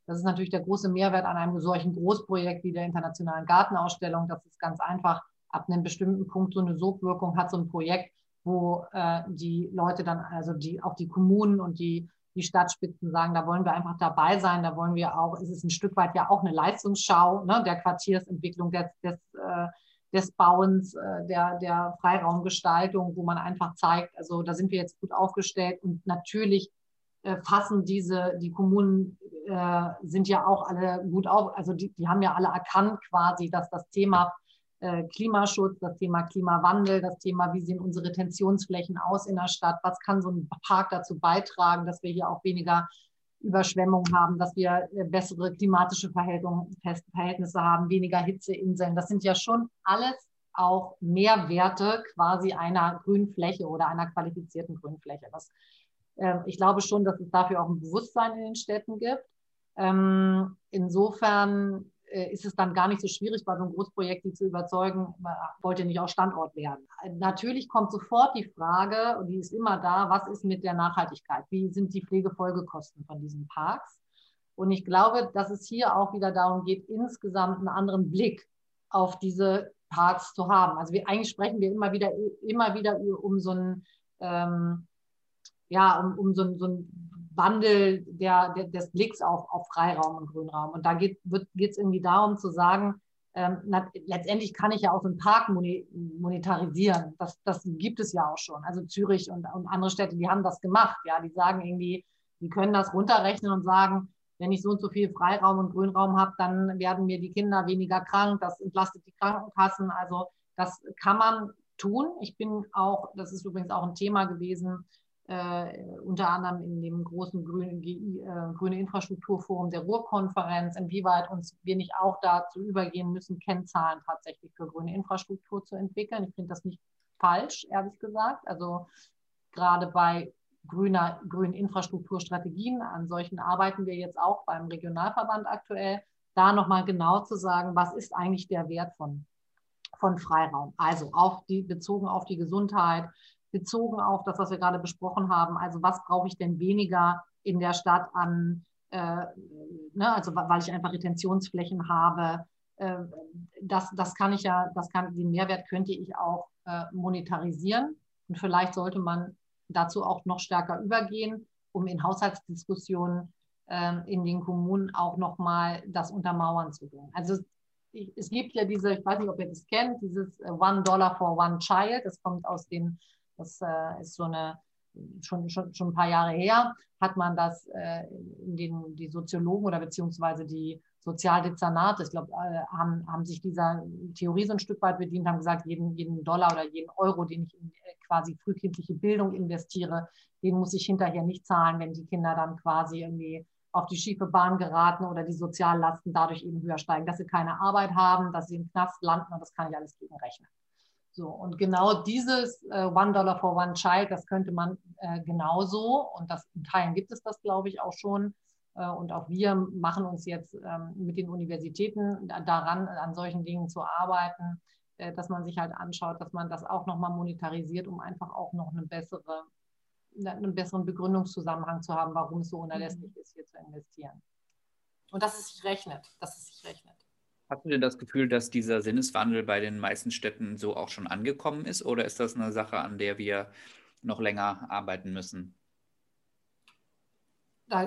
das ist natürlich der große Mehrwert an einem solchen Großprojekt wie der Internationalen Gartenausstellung, dass es ganz einfach ab einem bestimmten Punkt so eine Sogwirkung hat, so ein Projekt, wo äh, die Leute dann, also die, auch die Kommunen und die, die Stadtspitzen sagen, da wollen wir einfach dabei sein, da wollen wir auch, es ist ein Stück weit ja auch eine Leistungsschau ne, der Quartiersentwicklung, des, des äh, des Bauens, äh, der, der Freiraumgestaltung, wo man einfach zeigt, also da sind wir jetzt gut aufgestellt und natürlich äh, fassen diese, die Kommunen äh, sind ja auch alle gut auf, also die, die haben ja alle erkannt quasi, dass das Thema Klimaschutz, das Thema Klimawandel, das Thema, wie sehen unsere Retentionsflächen aus in der Stadt, was kann so ein Park dazu beitragen, dass wir hier auch weniger Überschwemmungen haben, dass wir äh, bessere klimatische Verhältnisse haben, weniger Hitzeinseln. Das sind ja schon alles auch Mehrwerte quasi einer grünen Fläche oder einer qualifizierten Grünfläche. Das, äh, ich glaube schon, dass es dafür auch ein Bewusstsein in den Städten gibt. Ähm, insofern ist es dann gar nicht so schwierig, bei so einem Großprojekt die zu überzeugen, wollt ihr nicht auch Standort werden. Natürlich kommt sofort die Frage, und die ist immer da, was ist mit der Nachhaltigkeit? Wie sind die Pflegefolgekosten von diesen Parks? Und ich glaube, dass es hier auch wieder darum geht, insgesamt einen anderen Blick auf diese Parks zu haben. Also wir, eigentlich sprechen wir immer wieder, immer wieder um so einen, ähm, ja, um, um so, so einen Wandel der, der, des Blicks auf, auf Freiraum und Grünraum. Und da geht es irgendwie darum zu sagen, ähm, na, letztendlich kann ich ja auch einen Park monetarisieren. Das, das gibt es ja auch schon. Also Zürich und, und andere Städte, die haben das gemacht. Ja, die sagen irgendwie, die können das runterrechnen und sagen, wenn ich so und so viel Freiraum und Grünraum habe, dann werden mir die Kinder weniger krank. Das entlastet die Krankenkassen. Also das kann man tun. Ich bin auch, das ist übrigens auch ein Thema gewesen, äh, unter anderem in dem großen grünen, äh, grüne Infrastrukturforum der Ruhrkonferenz, inwieweit uns wir nicht auch dazu übergehen müssen, Kennzahlen tatsächlich für grüne Infrastruktur zu entwickeln. Ich finde das nicht falsch, ehrlich gesagt. Also gerade bei grüner, grünen Infrastrukturstrategien, an solchen arbeiten wir jetzt auch beim Regionalverband aktuell, da nochmal genau zu sagen, was ist eigentlich der Wert von, von Freiraum? Also auf die, bezogen auf die Gesundheit, bezogen auf das, was wir gerade besprochen haben. Also was brauche ich denn weniger in der Stadt an, äh, ne, also weil ich einfach Retentionsflächen habe. Äh, das, das kann ich ja, das kann, den Mehrwert könnte ich auch äh, monetarisieren. Und vielleicht sollte man dazu auch noch stärker übergehen, um in Haushaltsdiskussionen ähm, in den Kommunen auch nochmal das untermauern zu können. Also es gibt ja diese, ich weiß nicht, ob ihr das kennt, dieses äh, One Dollar for One Child. Das kommt aus den das äh, ist so eine, schon, schon, schon ein paar Jahre her, hat man das äh, in den, die Soziologen oder beziehungsweise die Sozialdezernate, ich glaube, äh, haben, haben sich dieser Theorie so ein Stück weit bedient, haben gesagt, jeden, jeden Dollar oder jeden Euro, den ich in äh, quasi frühkindliche Bildung investiere, den muss ich hinterher nicht zahlen, wenn die Kinder dann quasi irgendwie auf die schiefe Bahn geraten oder die Soziallasten dadurch eben höher steigen, dass sie keine Arbeit haben, dass sie im Knast landen und das kann ich alles gegenrechnen. So, und genau dieses äh, One Dollar for One Child, das könnte man äh, genauso, und das in Teilen gibt es das, glaube ich, auch schon. Äh, und auch wir machen uns jetzt ähm, mit den Universitäten daran, an solchen Dingen zu arbeiten, äh, dass man sich halt anschaut, dass man das auch nochmal monetarisiert, um einfach auch noch eine bessere, einen besseren Begründungszusammenhang zu haben, warum es so unerlässlich mhm. ist, hier zu investieren. Und dass es sich rechnet, dass es sich rechnet. Hast du denn das Gefühl, dass dieser Sinneswandel bei den meisten Städten so auch schon angekommen ist oder ist das eine Sache, an der wir noch länger arbeiten müssen?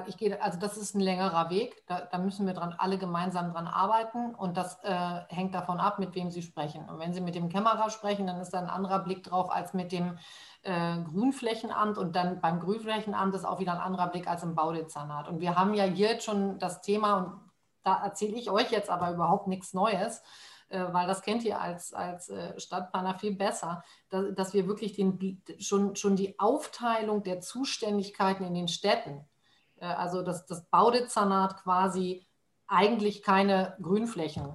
Ich gehe, also das ist ein längerer Weg. Da, da müssen wir dran, alle gemeinsam dran arbeiten und das äh, hängt davon ab, mit wem Sie sprechen. Und wenn Sie mit dem Kämmerer sprechen, dann ist da ein anderer Blick drauf als mit dem äh, Grünflächenamt und dann beim Grünflächenamt ist auch wieder ein anderer Blick als im Baudezernat. Und wir haben ja jetzt schon das Thema und da erzähle ich euch jetzt aber überhaupt nichts Neues, äh, weil das kennt ihr als, als äh, Stadtplaner viel besser, dass, dass wir wirklich den, schon, schon die Aufteilung der Zuständigkeiten in den Städten, äh, also dass das Baudezernat quasi eigentlich keine Grünflächen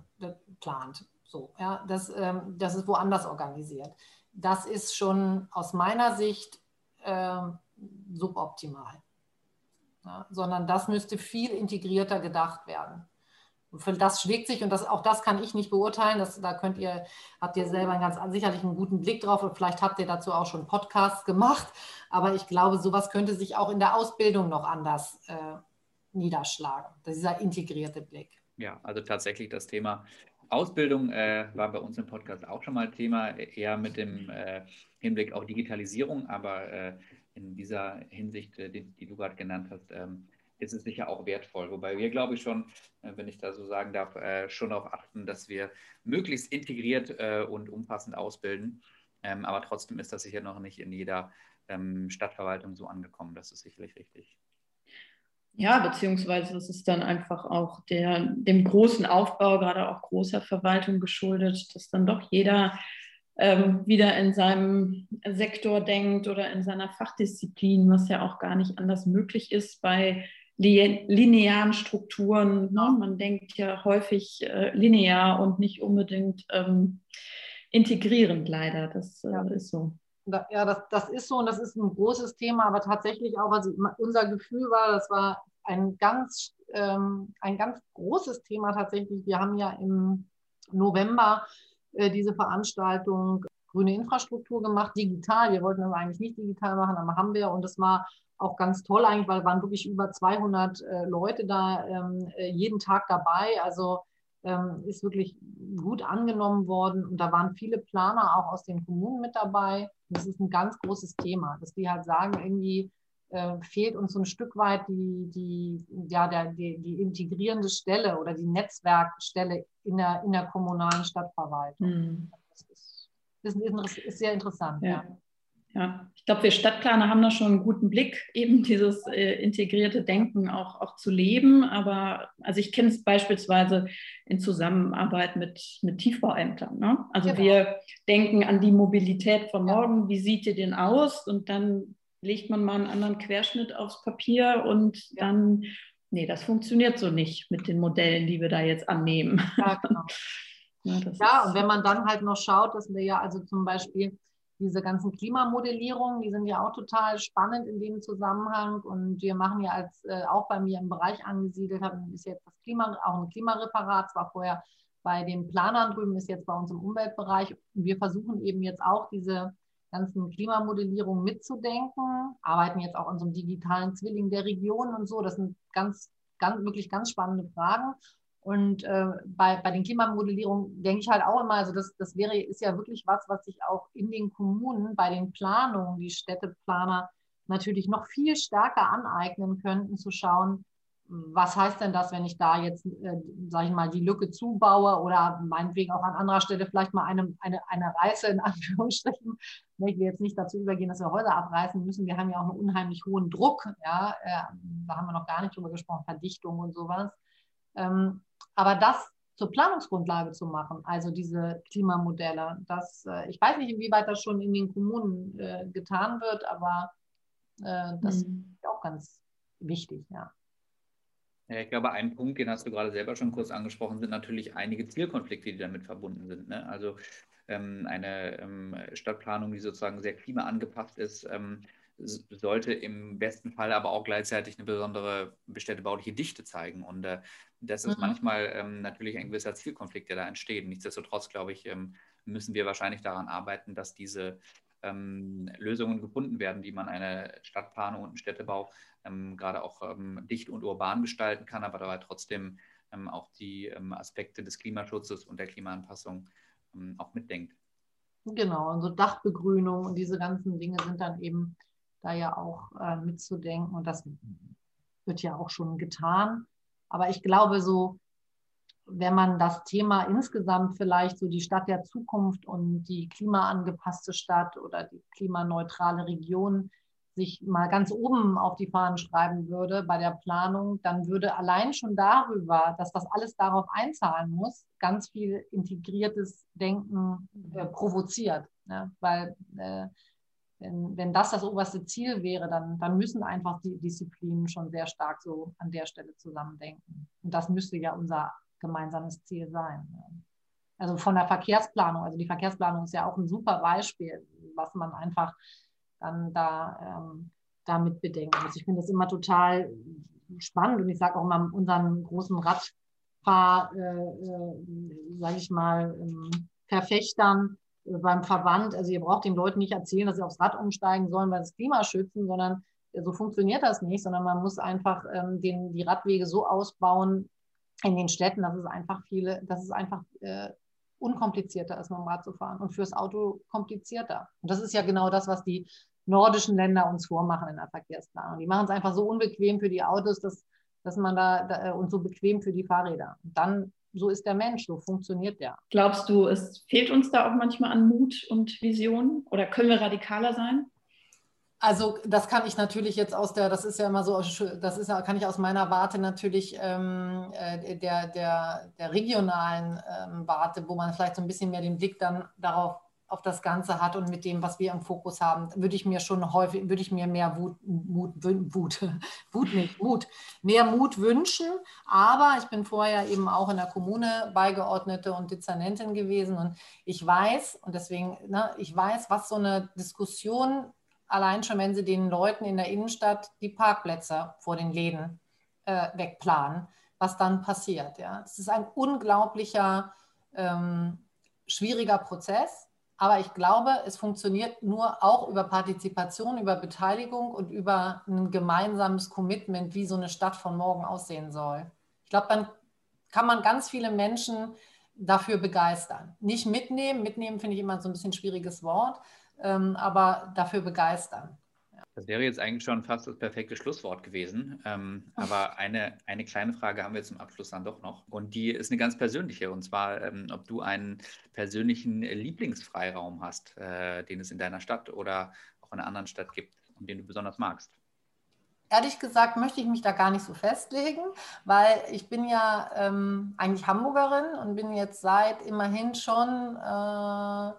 plant. So, ja, das, ähm, das ist woanders organisiert. Das ist schon aus meiner Sicht äh, suboptimal. Ja, sondern das müsste viel integrierter gedacht werden das schlägt sich und das, auch das kann ich nicht beurteilen. Das, da könnt ihr, habt ihr selber einen ganz sicherlich einen guten Blick drauf und vielleicht habt ihr dazu auch schon Podcasts gemacht. Aber ich glaube, sowas könnte sich auch in der Ausbildung noch anders äh, niederschlagen. Dieser integrierte Blick. Ja, also tatsächlich das Thema Ausbildung äh, war bei uns im Podcast auch schon mal Thema, eher mit dem äh, Hinblick auf Digitalisierung, aber äh, in dieser Hinsicht, äh, die, die, du gerade genannt hast, ähm, ist es sicher auch wertvoll. Wobei wir, glaube ich, schon, äh, wenn ich da so sagen darf, äh, schon darauf achten, dass wir möglichst integriert äh, und umfassend ausbilden. Ähm, aber trotzdem ist das sicher noch nicht in jeder ähm, Stadtverwaltung so angekommen. Das ist sicherlich richtig. Ja, beziehungsweise es ist dann einfach auch der, dem großen Aufbau, gerade auch großer Verwaltung geschuldet, dass dann doch jeder ähm, wieder in seinem Sektor denkt oder in seiner Fachdisziplin, was ja auch gar nicht anders möglich ist bei linearen Strukturen. Ne? Man denkt ja häufig äh, linear und nicht unbedingt ähm, integrierend leider. Das äh, ja. ist so. Ja, das, das ist so und das ist ein großes Thema, aber tatsächlich auch, also unser Gefühl war, das war ein ganz, ähm, ein ganz großes Thema tatsächlich. Wir haben ja im November äh, diese Veranstaltung grüne Infrastruktur gemacht, digital. Wir wollten das eigentlich nicht digital machen, aber haben wir und das war auch ganz toll eigentlich, weil waren wirklich über 200 äh, Leute da ähm, äh, jeden Tag dabei. Also ähm, ist wirklich gut angenommen worden. Und da waren viele Planer auch aus den Kommunen mit dabei. das ist ein ganz großes Thema, dass die halt sagen, irgendwie äh, fehlt uns so ein Stück weit die, die, ja, der, die, die integrierende Stelle oder die Netzwerkstelle in der, in der kommunalen Stadtverwaltung. Mhm. Das ist, ist, ist, sehr interessant. Ja. ja. Ja, ich glaube, wir Stadtplaner haben da schon einen guten Blick, eben dieses äh, integrierte Denken auch, auch zu leben. Aber also ich kenne es beispielsweise in Zusammenarbeit mit, mit Tiefbauämtern. Ne? Also genau. wir denken an die Mobilität von morgen, wie sieht die denn aus? Und dann legt man mal einen anderen Querschnitt aufs Papier und ja. dann, nee, das funktioniert so nicht mit den Modellen, die wir da jetzt annehmen. Ja, genau. <laughs> ja, ja und wenn man dann halt noch schaut, dass wir ja also zum Beispiel diese ganzen Klimamodellierungen, die sind ja auch total spannend in dem Zusammenhang. Und wir machen ja als äh, auch bei mir im Bereich angesiedelt, haben ist jetzt das Klima, auch ein Klimareparat, zwar vorher bei den Planern drüben, ist jetzt bei uns im Umweltbereich. Wir versuchen eben jetzt auch diese ganzen Klimamodellierungen mitzudenken, arbeiten jetzt auch an so einem digitalen Zwilling der Region und so. Das sind ganz, ganz, wirklich ganz spannende Fragen. Und äh, bei, bei den Klimamodellierungen denke ich halt auch immer, also das, das wäre, ist ja wirklich was, was sich auch in den Kommunen bei den Planungen, die Städteplaner natürlich noch viel stärker aneignen könnten, zu schauen, was heißt denn das, wenn ich da jetzt, äh, sage ich mal, die Lücke zubaue oder meinetwegen auch an anderer Stelle vielleicht mal eine, eine, eine Reiße in <laughs> Anführungsstrichen. Ne, ich will jetzt nicht dazu übergehen, dass wir Häuser abreißen müssen. Wir haben ja auch einen unheimlich hohen Druck. Ja, äh, da haben wir noch gar nicht drüber gesprochen, Verdichtung und sowas. Ähm, aber das zur Planungsgrundlage zu machen, also diese Klimamodelle, das, äh, ich weiß nicht, inwieweit das schon in den Kommunen äh, getan wird, aber äh, das mhm. ist auch ganz wichtig, ja. Ja, ich glaube, ein Punkt, den hast du gerade selber schon kurz angesprochen, sind natürlich einige Zielkonflikte, die damit verbunden sind. Ne? Also ähm, eine ähm, Stadtplanung, die sozusagen sehr klimaangepasst ist, ähm, sollte im besten Fall aber auch gleichzeitig eine besondere städtebauliche Dichte zeigen. Und äh, das ist mhm. manchmal ähm, natürlich ein gewisser Zielkonflikt, der da entsteht. Nichtsdestotrotz, glaube ich, ähm, müssen wir wahrscheinlich daran arbeiten, dass diese ähm, Lösungen gefunden werden, wie man eine Stadtplanung und einen Städtebau ähm, gerade auch ähm, dicht und urban gestalten kann, aber dabei trotzdem ähm, auch die Aspekte des Klimaschutzes und der Klimaanpassung auch mitdenkt. Genau, und so Dachbegrünung und diese ganzen Dinge sind dann eben da ja auch äh, mitzudenken. Und das wird ja auch schon getan. Aber ich glaube, so, wenn man das Thema insgesamt vielleicht so die Stadt der Zukunft und die klimaangepasste Stadt oder die klimaneutrale Region sich mal ganz oben auf die Fahnen schreiben würde bei der Planung, dann würde allein schon darüber, dass das alles darauf einzahlen muss, ganz viel integriertes Denken äh, provoziert. Ne? Weil äh, wenn, wenn das das oberste Ziel wäre, dann, dann müssen einfach die Disziplinen schon sehr stark so an der Stelle zusammendenken. Und das müsste ja unser gemeinsames Ziel sein. Also von der Verkehrsplanung, also die Verkehrsplanung ist ja auch ein super Beispiel, was man einfach dann da ähm, damit bedenken muss. Ich finde das immer total spannend und ich sage auch immer unseren großen Radfahr, äh, äh, sage ich mal, ähm, Verfechtern, beim Verband, also ihr braucht den Leuten nicht erzählen, dass sie aufs Rad umsteigen sollen, weil das Klima schützen, sondern so funktioniert das nicht, sondern man muss einfach ähm, den, die Radwege so ausbauen in den Städten, dass es einfach viele, dass es einfach äh, unkomplizierter ist, mit dem Rad zu fahren und fürs Auto komplizierter. Und das ist ja genau das, was die nordischen Länder uns vormachen in der Verkehrsplanung. Die machen es einfach so unbequem für die Autos, dass, dass man da, da und so bequem für die Fahrräder. Und dann so ist der Mensch, so funktioniert der. Glaubst du, es fehlt uns da auch manchmal an Mut und Vision oder können wir radikaler sein? Also das kann ich natürlich jetzt aus der, das ist ja immer so, das ist ja, kann ich aus meiner Warte natürlich ähm, äh, der, der, der regionalen ähm, Warte, wo man vielleicht so ein bisschen mehr den Blick dann darauf auf das Ganze hat und mit dem, was wir im Fokus haben, würde ich mir schon häufig, würde ich mir mehr Wut, Mut, Wut, <laughs> Wut nicht, Mut, mehr Mut wünschen. Aber ich bin vorher eben auch in der Kommune Beigeordnete und Dezernentin gewesen und ich weiß, und deswegen, ne, ich weiß, was so eine Diskussion, allein schon, wenn sie den Leuten in der Innenstadt die Parkplätze vor den Läden äh, wegplanen, was dann passiert. Ja. Es ist ein unglaublicher, ähm, schwieriger Prozess aber ich glaube, es funktioniert nur auch über Partizipation, über Beteiligung und über ein gemeinsames Commitment, wie so eine Stadt von morgen aussehen soll. Ich glaube, dann kann man ganz viele Menschen dafür begeistern. Nicht mitnehmen, mitnehmen finde ich immer so ein bisschen schwieriges Wort, ähm, aber dafür begeistern. Das wäre jetzt eigentlich schon fast das perfekte Schlusswort gewesen. Ähm, aber eine, eine kleine Frage haben wir zum Abschluss dann doch noch. Und die ist eine ganz persönliche. Und zwar, ähm, ob du einen persönlichen Lieblingsfreiraum hast, äh, den es in deiner Stadt oder auch in einer anderen Stadt gibt und den du besonders magst. Ehrlich gesagt möchte ich mich da gar nicht so festlegen, weil ich bin ja ähm, eigentlich Hamburgerin und bin jetzt seit immerhin schon äh,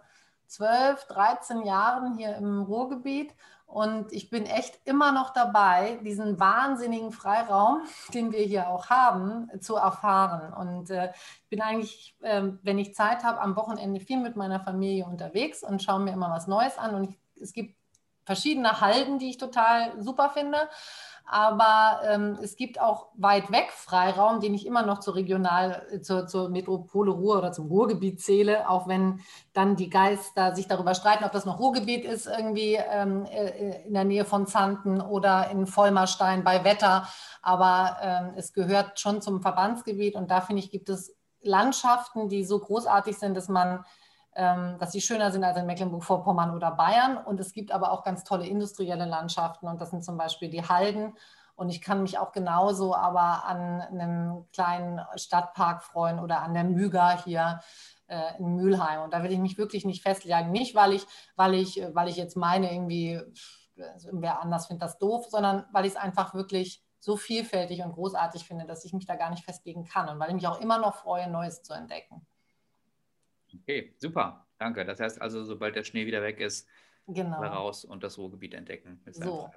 12, 13 Jahren hier im Ruhrgebiet und ich bin echt immer noch dabei, diesen wahnsinnigen Freiraum, <laughs> den wir hier auch haben, zu erfahren. Und äh, ich bin eigentlich, äh, wenn ich Zeit habe, am Wochenende viel mit meiner Familie unterwegs und schaue mir immer was Neues an. Und ich, es gibt verschiedene Halden, die ich total super finde. Aber ähm, es gibt auch weit weg Freiraum, den ich immer noch zur Regional, zur, zur Metropole Ruhr oder zum Ruhrgebiet zähle, auch wenn dann die Geister sich darüber streiten, ob das noch Ruhrgebiet ist, irgendwie ähm, äh, in der Nähe von Zanten oder in Vollmerstein bei Wetter. Aber ähm, es gehört schon zum Verbandsgebiet und da finde ich, gibt es Landschaften, die so großartig sind, dass man dass sie schöner sind als in Mecklenburg-Vorpommern oder Bayern. Und es gibt aber auch ganz tolle industrielle Landschaften und das sind zum Beispiel die Halden. Und ich kann mich auch genauso aber an einem kleinen Stadtpark freuen oder an der Müger hier äh, in Mülheim. Und da will ich mich wirklich nicht festlegen. Nicht, weil ich, weil ich, weil ich jetzt meine, irgendwie, irgendwer anders findet das doof, sondern weil ich es einfach wirklich so vielfältig und großartig finde, dass ich mich da gar nicht festlegen kann. Und weil ich mich auch immer noch freue, Neues zu entdecken. Okay, super. Danke. Das heißt also, sobald der Schnee wieder weg ist, genau. raus und das Ruhrgebiet entdecken. so,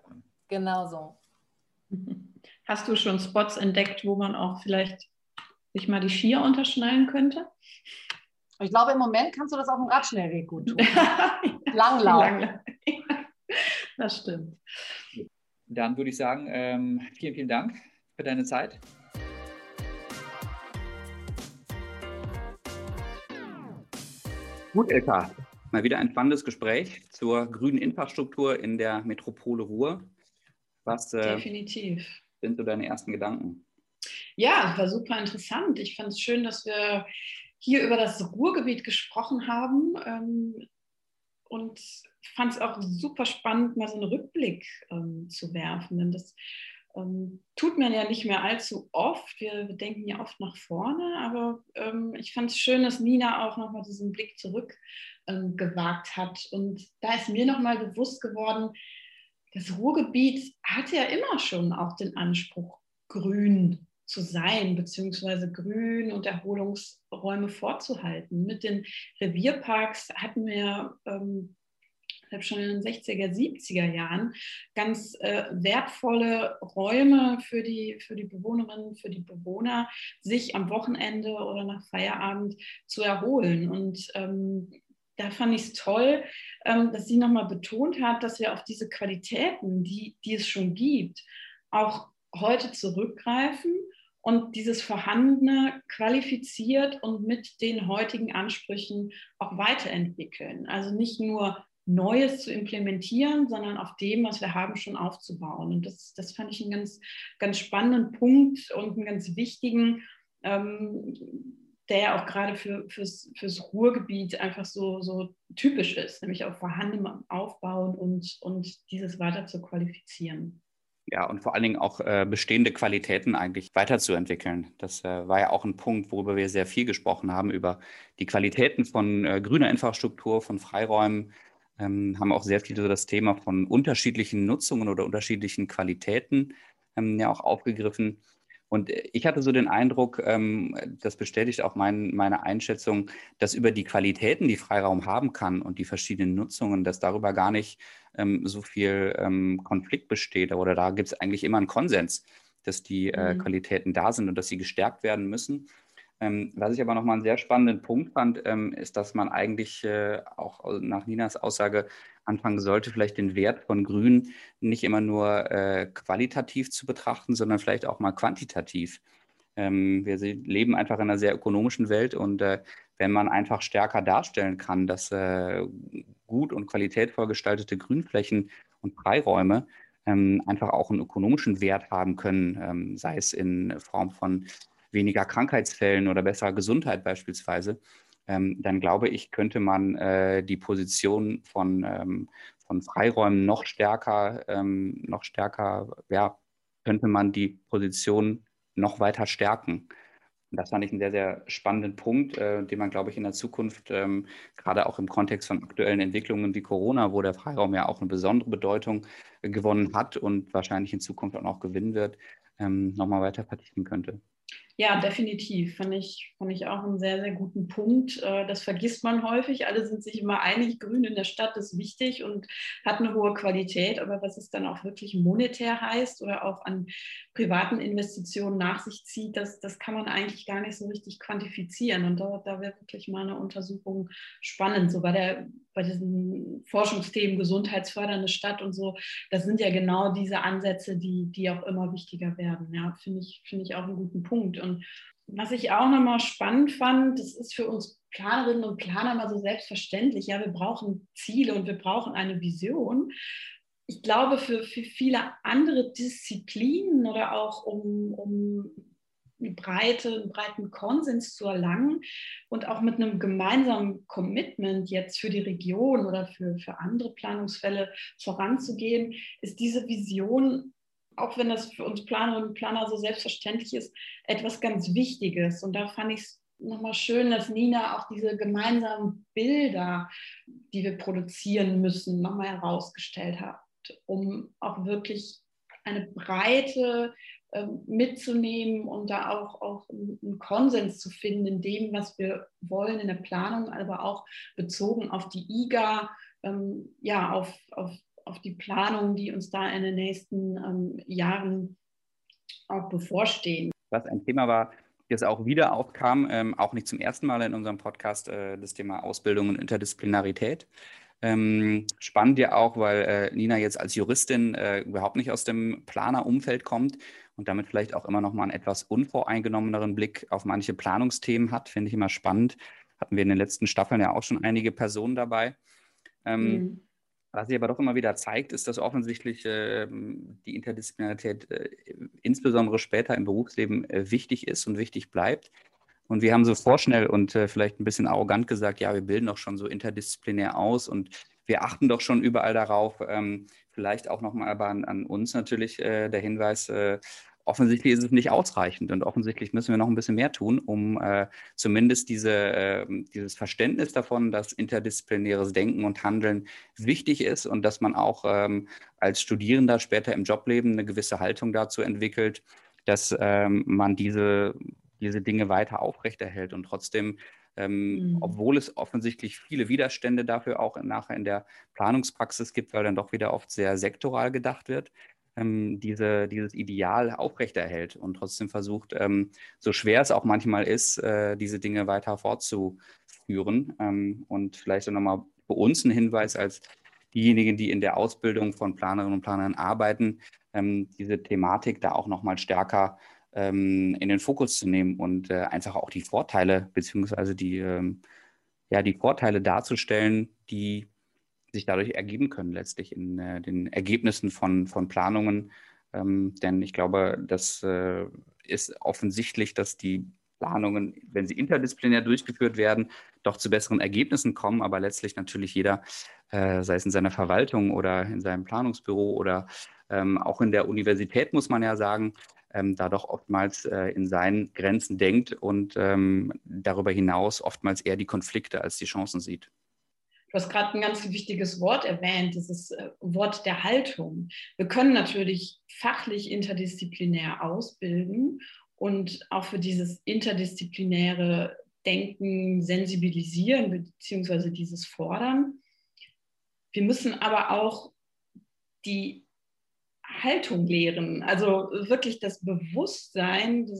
genau so. <laughs> Hast du schon Spots entdeckt, wo man auch vielleicht sich mal die Skier unterschnallen könnte? Ich glaube, im Moment kannst du das auf dem Radschnellweg gut tun. <laughs> Langlauf. das stimmt. Dann würde ich sagen, ähm, vielen, vielen Dank für deine Zeit. Gut, Elka, mal wieder ein spannendes Gespräch zur grünen Infrastruktur in der Metropole Ruhr. Was äh, Definitiv. sind so deine ersten Gedanken? Ja, war super interessant. Ich fand es schön, dass wir hier über das Ruhrgebiet gesprochen haben ähm, und fand es auch super spannend, mal so einen Rückblick ähm, zu werfen. Denn das ähm, tut man ja nicht mehr allzu oft. Wir, denken ja oft nach vorne, aber ähm, ich fand es schön, dass Nina auch nochmal diesen Blick zurück ähm, gewagt hat. Und da ist mir nochmal bewusst geworden, das Ruhrgebiet hatte ja immer schon auch den Anspruch, grün zu sein, beziehungsweise Grün und Erholungsräume vorzuhalten. Mit den Revierparks hatten wir ähm, habe schon in den 60er, 70er Jahren ganz äh, wertvolle Räume für die, für die Bewohnerinnen, für die Bewohner, sich am Wochenende oder nach Feierabend zu erholen. Und ähm, da fand ich es toll, ähm, dass sie nochmal betont hat, dass wir auf diese Qualitäten, die, die es schon gibt, auch heute zurückgreifen und dieses Vorhandene qualifiziert und mit den heutigen Ansprüchen auch weiterentwickeln. Also nicht nur Neues zu implementieren, sondern auf dem, was wir haben, schon aufzubauen. Und das, das fand ich einen ganz, ganz spannenden Punkt und einen ganz wichtigen, ähm, der ja auch gerade für, fürs, fürs Ruhrgebiet einfach so, so typisch ist, nämlich auf vorhandenem Aufbauen und, und dieses weiter zu qualifizieren. Ja, und vor allen Dingen auch äh, bestehende Qualitäten eigentlich weiterzuentwickeln. Das äh, war ja auch ein Punkt, worüber wir sehr viel gesprochen haben, über die Qualitäten von äh, grüner Infrastruktur, von Freiräumen, ähm, haben auch sehr viel so das Thema von unterschiedlichen Nutzungen oder unterschiedlichen Qualitäten ähm, ja auch aufgegriffen. Und ich hatte so den Eindruck, ähm, das bestätigt auch mein, meine Einschätzung, dass über die Qualitäten, die Freiraum haben kann und die verschiedenen Nutzungen, dass darüber gar nicht ähm, so viel ähm, Konflikt besteht. Oder da gibt es eigentlich immer einen Konsens, dass die äh, mhm. Qualitäten da sind und dass sie gestärkt werden müssen. Ähm, was ich aber nochmal einen sehr spannenden Punkt fand, ähm, ist, dass man eigentlich äh, auch nach Ninas Aussage anfangen sollte, vielleicht den Wert von Grün nicht immer nur äh, qualitativ zu betrachten, sondern vielleicht auch mal quantitativ. Ähm, wir leben einfach in einer sehr ökonomischen Welt und äh, wenn man einfach stärker darstellen kann, dass äh, gut und qualitätvoll gestaltete Grünflächen und Freiräume ähm, einfach auch einen ökonomischen Wert haben können, ähm, sei es in Form von weniger Krankheitsfällen oder besserer Gesundheit beispielsweise, ähm, dann glaube ich, könnte man äh, die Position von, ähm, von Freiräumen noch stärker, ähm, noch stärker, ja, könnte man die Position noch weiter stärken. Das fand ich einen sehr, sehr spannenden Punkt, äh, den man, glaube ich, in der Zukunft, ähm, gerade auch im Kontext von aktuellen Entwicklungen wie Corona, wo der Freiraum ja auch eine besondere Bedeutung äh, gewonnen hat und wahrscheinlich in Zukunft auch noch gewinnen wird, ähm, nochmal weiter vertiefen könnte. Ja, definitiv. Fand ich, fand ich auch einen sehr, sehr guten Punkt. Äh, das vergisst man häufig. Alle sind sich immer einig, Grün in der Stadt ist wichtig und hat eine hohe Qualität. Aber was es dann auch wirklich monetär heißt oder auch an privaten Investitionen nach sich zieht, das, das kann man eigentlich gar nicht so richtig quantifizieren. Und da, da wäre wirklich mal eine Untersuchung spannend. So bei, der, bei diesen Forschungsthemen gesundheitsfördernde Stadt und so, das sind ja genau diese Ansätze, die, die auch immer wichtiger werden. Ja, finde ich, finde ich auch einen guten Punkt. Und was ich auch nochmal spannend fand, das ist für uns Planerinnen und Planer mal so selbstverständlich. Ja, wir brauchen Ziele und wir brauchen eine Vision. Ich glaube, für, für viele andere Disziplinen oder auch um, um eine breite, einen breiten Konsens zu erlangen und auch mit einem gemeinsamen Commitment jetzt für die Region oder für, für andere Planungsfälle voranzugehen, ist diese Vision auch wenn das für uns Planerinnen und Planer so selbstverständlich ist, etwas ganz Wichtiges. Und da fand ich es nochmal schön, dass Nina auch diese gemeinsamen Bilder, die wir produzieren müssen, nochmal herausgestellt hat, um auch wirklich eine Breite äh, mitzunehmen und da auch, auch einen Konsens zu finden in dem, was wir wollen in der Planung, aber auch bezogen auf die IGA, ähm, ja, auf, auf auf die Planungen, die uns da in den nächsten ähm, Jahren auch bevorstehen. Was ein Thema war, das auch wieder aufkam, ähm, auch nicht zum ersten Mal in unserem Podcast, äh, das Thema Ausbildung und Interdisziplinarität. Ähm, spannend ja auch, weil äh, Nina jetzt als Juristin äh, überhaupt nicht aus dem Planerumfeld kommt und damit vielleicht auch immer noch mal einen etwas unvoreingenommeneren Blick auf manche Planungsthemen hat, finde ich immer spannend. Hatten wir in den letzten Staffeln ja auch schon einige Personen dabei. Ähm, mhm. Was sich aber doch immer wieder zeigt, ist, dass offensichtlich äh, die Interdisziplinarität äh, insbesondere später im Berufsleben äh, wichtig ist und wichtig bleibt. Und wir haben so vorschnell und äh, vielleicht ein bisschen arrogant gesagt, ja, wir bilden doch schon so interdisziplinär aus und wir achten doch schon überall darauf. Ähm, vielleicht auch nochmal aber an, an, uns natürlich äh, der Hinweis, äh, offensichtlich ist es nicht ausreichend und offensichtlich müssen wir noch ein bisschen mehr tun, um äh, zumindest diese, äh, dieses Verständnis davon, dass interdisziplinäres Denken und Handeln wichtig ist und dass man auch ähm, als Studierender später im Jobleben eine gewisse Haltung dazu entwickelt, dass ähm, man diese, diese Dinge weiter aufrechterhält und trotzdem ähm, mhm. obwohl es offensichtlich viele Widerstände dafür auch nachher in der Planungspraxis gibt, weil dann doch wieder oft sehr sektoral gedacht wird, ähm, diese, dieses Ideal aufrechterhält und trotzdem versucht, ähm, so schwer es auch manchmal ist, äh, diese Dinge weiter fortzuführen. Ähm, und vielleicht auch nochmal für uns ein Hinweis als diejenigen, die in der Ausbildung von Planerinnen und Planern arbeiten, ähm, diese Thematik da auch nochmal stärker ähm, in den Fokus zu nehmen und äh, einfach auch die Vorteile beziehungsweise die, ähm, ja, die Vorteile darzustellen, die sich dadurch ergeben können, letztlich in äh, den Ergebnissen von, von Planungen. Ähm, denn ich glaube, das äh, ist offensichtlich, dass die Planungen, wenn sie interdisziplinär durchgeführt werden, doch zu besseren Ergebnissen kommen, aber letztlich natürlich jeder, äh, sei es in seiner Verwaltung oder in seinem Planungsbüro oder ähm, auch in der Universität, muss man ja sagen, ähm, da doch oftmals äh, in seinen Grenzen denkt und ähm, darüber hinaus oftmals eher die Konflikte als die Chancen sieht. Du hast gerade ein ganz wichtiges Wort erwähnt, dieses äh, Wort der Haltung. Wir können natürlich fachlich interdisziplinär ausbilden und auch für dieses interdisziplinäre Denken sensibilisieren beziehungsweise dieses fordern. Wir müssen aber auch die Haltung lehren, also wirklich das Bewusstsein,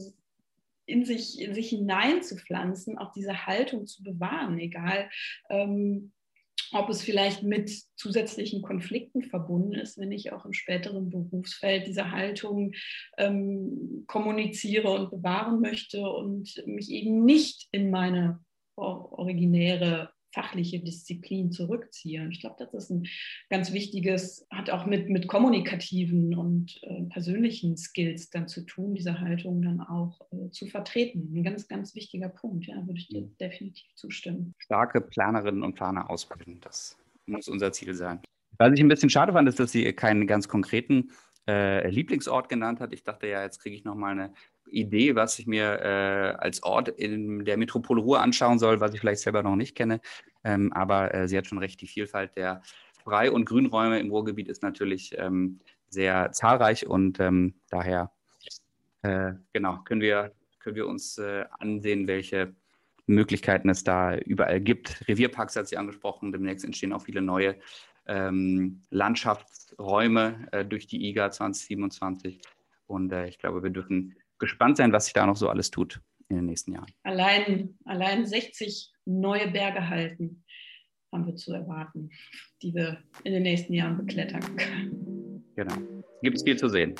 in sich, in sich hineinzupflanzen, auch diese Haltung zu bewahren, egal ähm, ob es vielleicht mit zusätzlichen Konflikten verbunden ist, wenn ich auch im späteren Berufsfeld diese Haltung ähm, kommuniziere und bewahren möchte und mich eben nicht in meine originäre fachliche Disziplin zurückziehe. Ich glaube, das ist ein ganz wichtiges, hat auch mit, mit kommunikativen und äh, persönlichen Skills dann zu tun, diese Haltung dann auch äh, zu vertreten. Ein ganz, ganz wichtiger Punkt, ja, würde ich dir mhm. definitiv zustimmen. Starke Planerinnen und Planer ausbilden, das muss unser Ziel sein. Was ich ein bisschen schade fand, ist, dass sie keinen ganz konkreten äh, Lieblingsort genannt hat. Ich dachte ja, jetzt kriege ich nochmal eine Idee, was ich mir äh, als Ort in der Metropole Ruhr anschauen soll, was ich vielleicht selber noch nicht kenne. Ähm, aber äh, sie hat schon recht, die Vielfalt der Frei- und Grünräume im Ruhrgebiet ist natürlich ähm, sehr zahlreich und ähm, daher äh, genau können wir, können wir uns äh, ansehen, welche Möglichkeiten es da überall gibt. Revierparks hat sie angesprochen, demnächst entstehen auch viele neue ähm, Landschaftsräume äh, durch die IGA 2027. Und äh, ich glaube, wir dürfen gespannt sein, was sich da noch so alles tut in den nächsten Jahren. Allein, allein 60 neue Berge halten haben wir zu erwarten, die wir in den nächsten Jahren beklettern können. Genau. Gibt es viel zu sehen.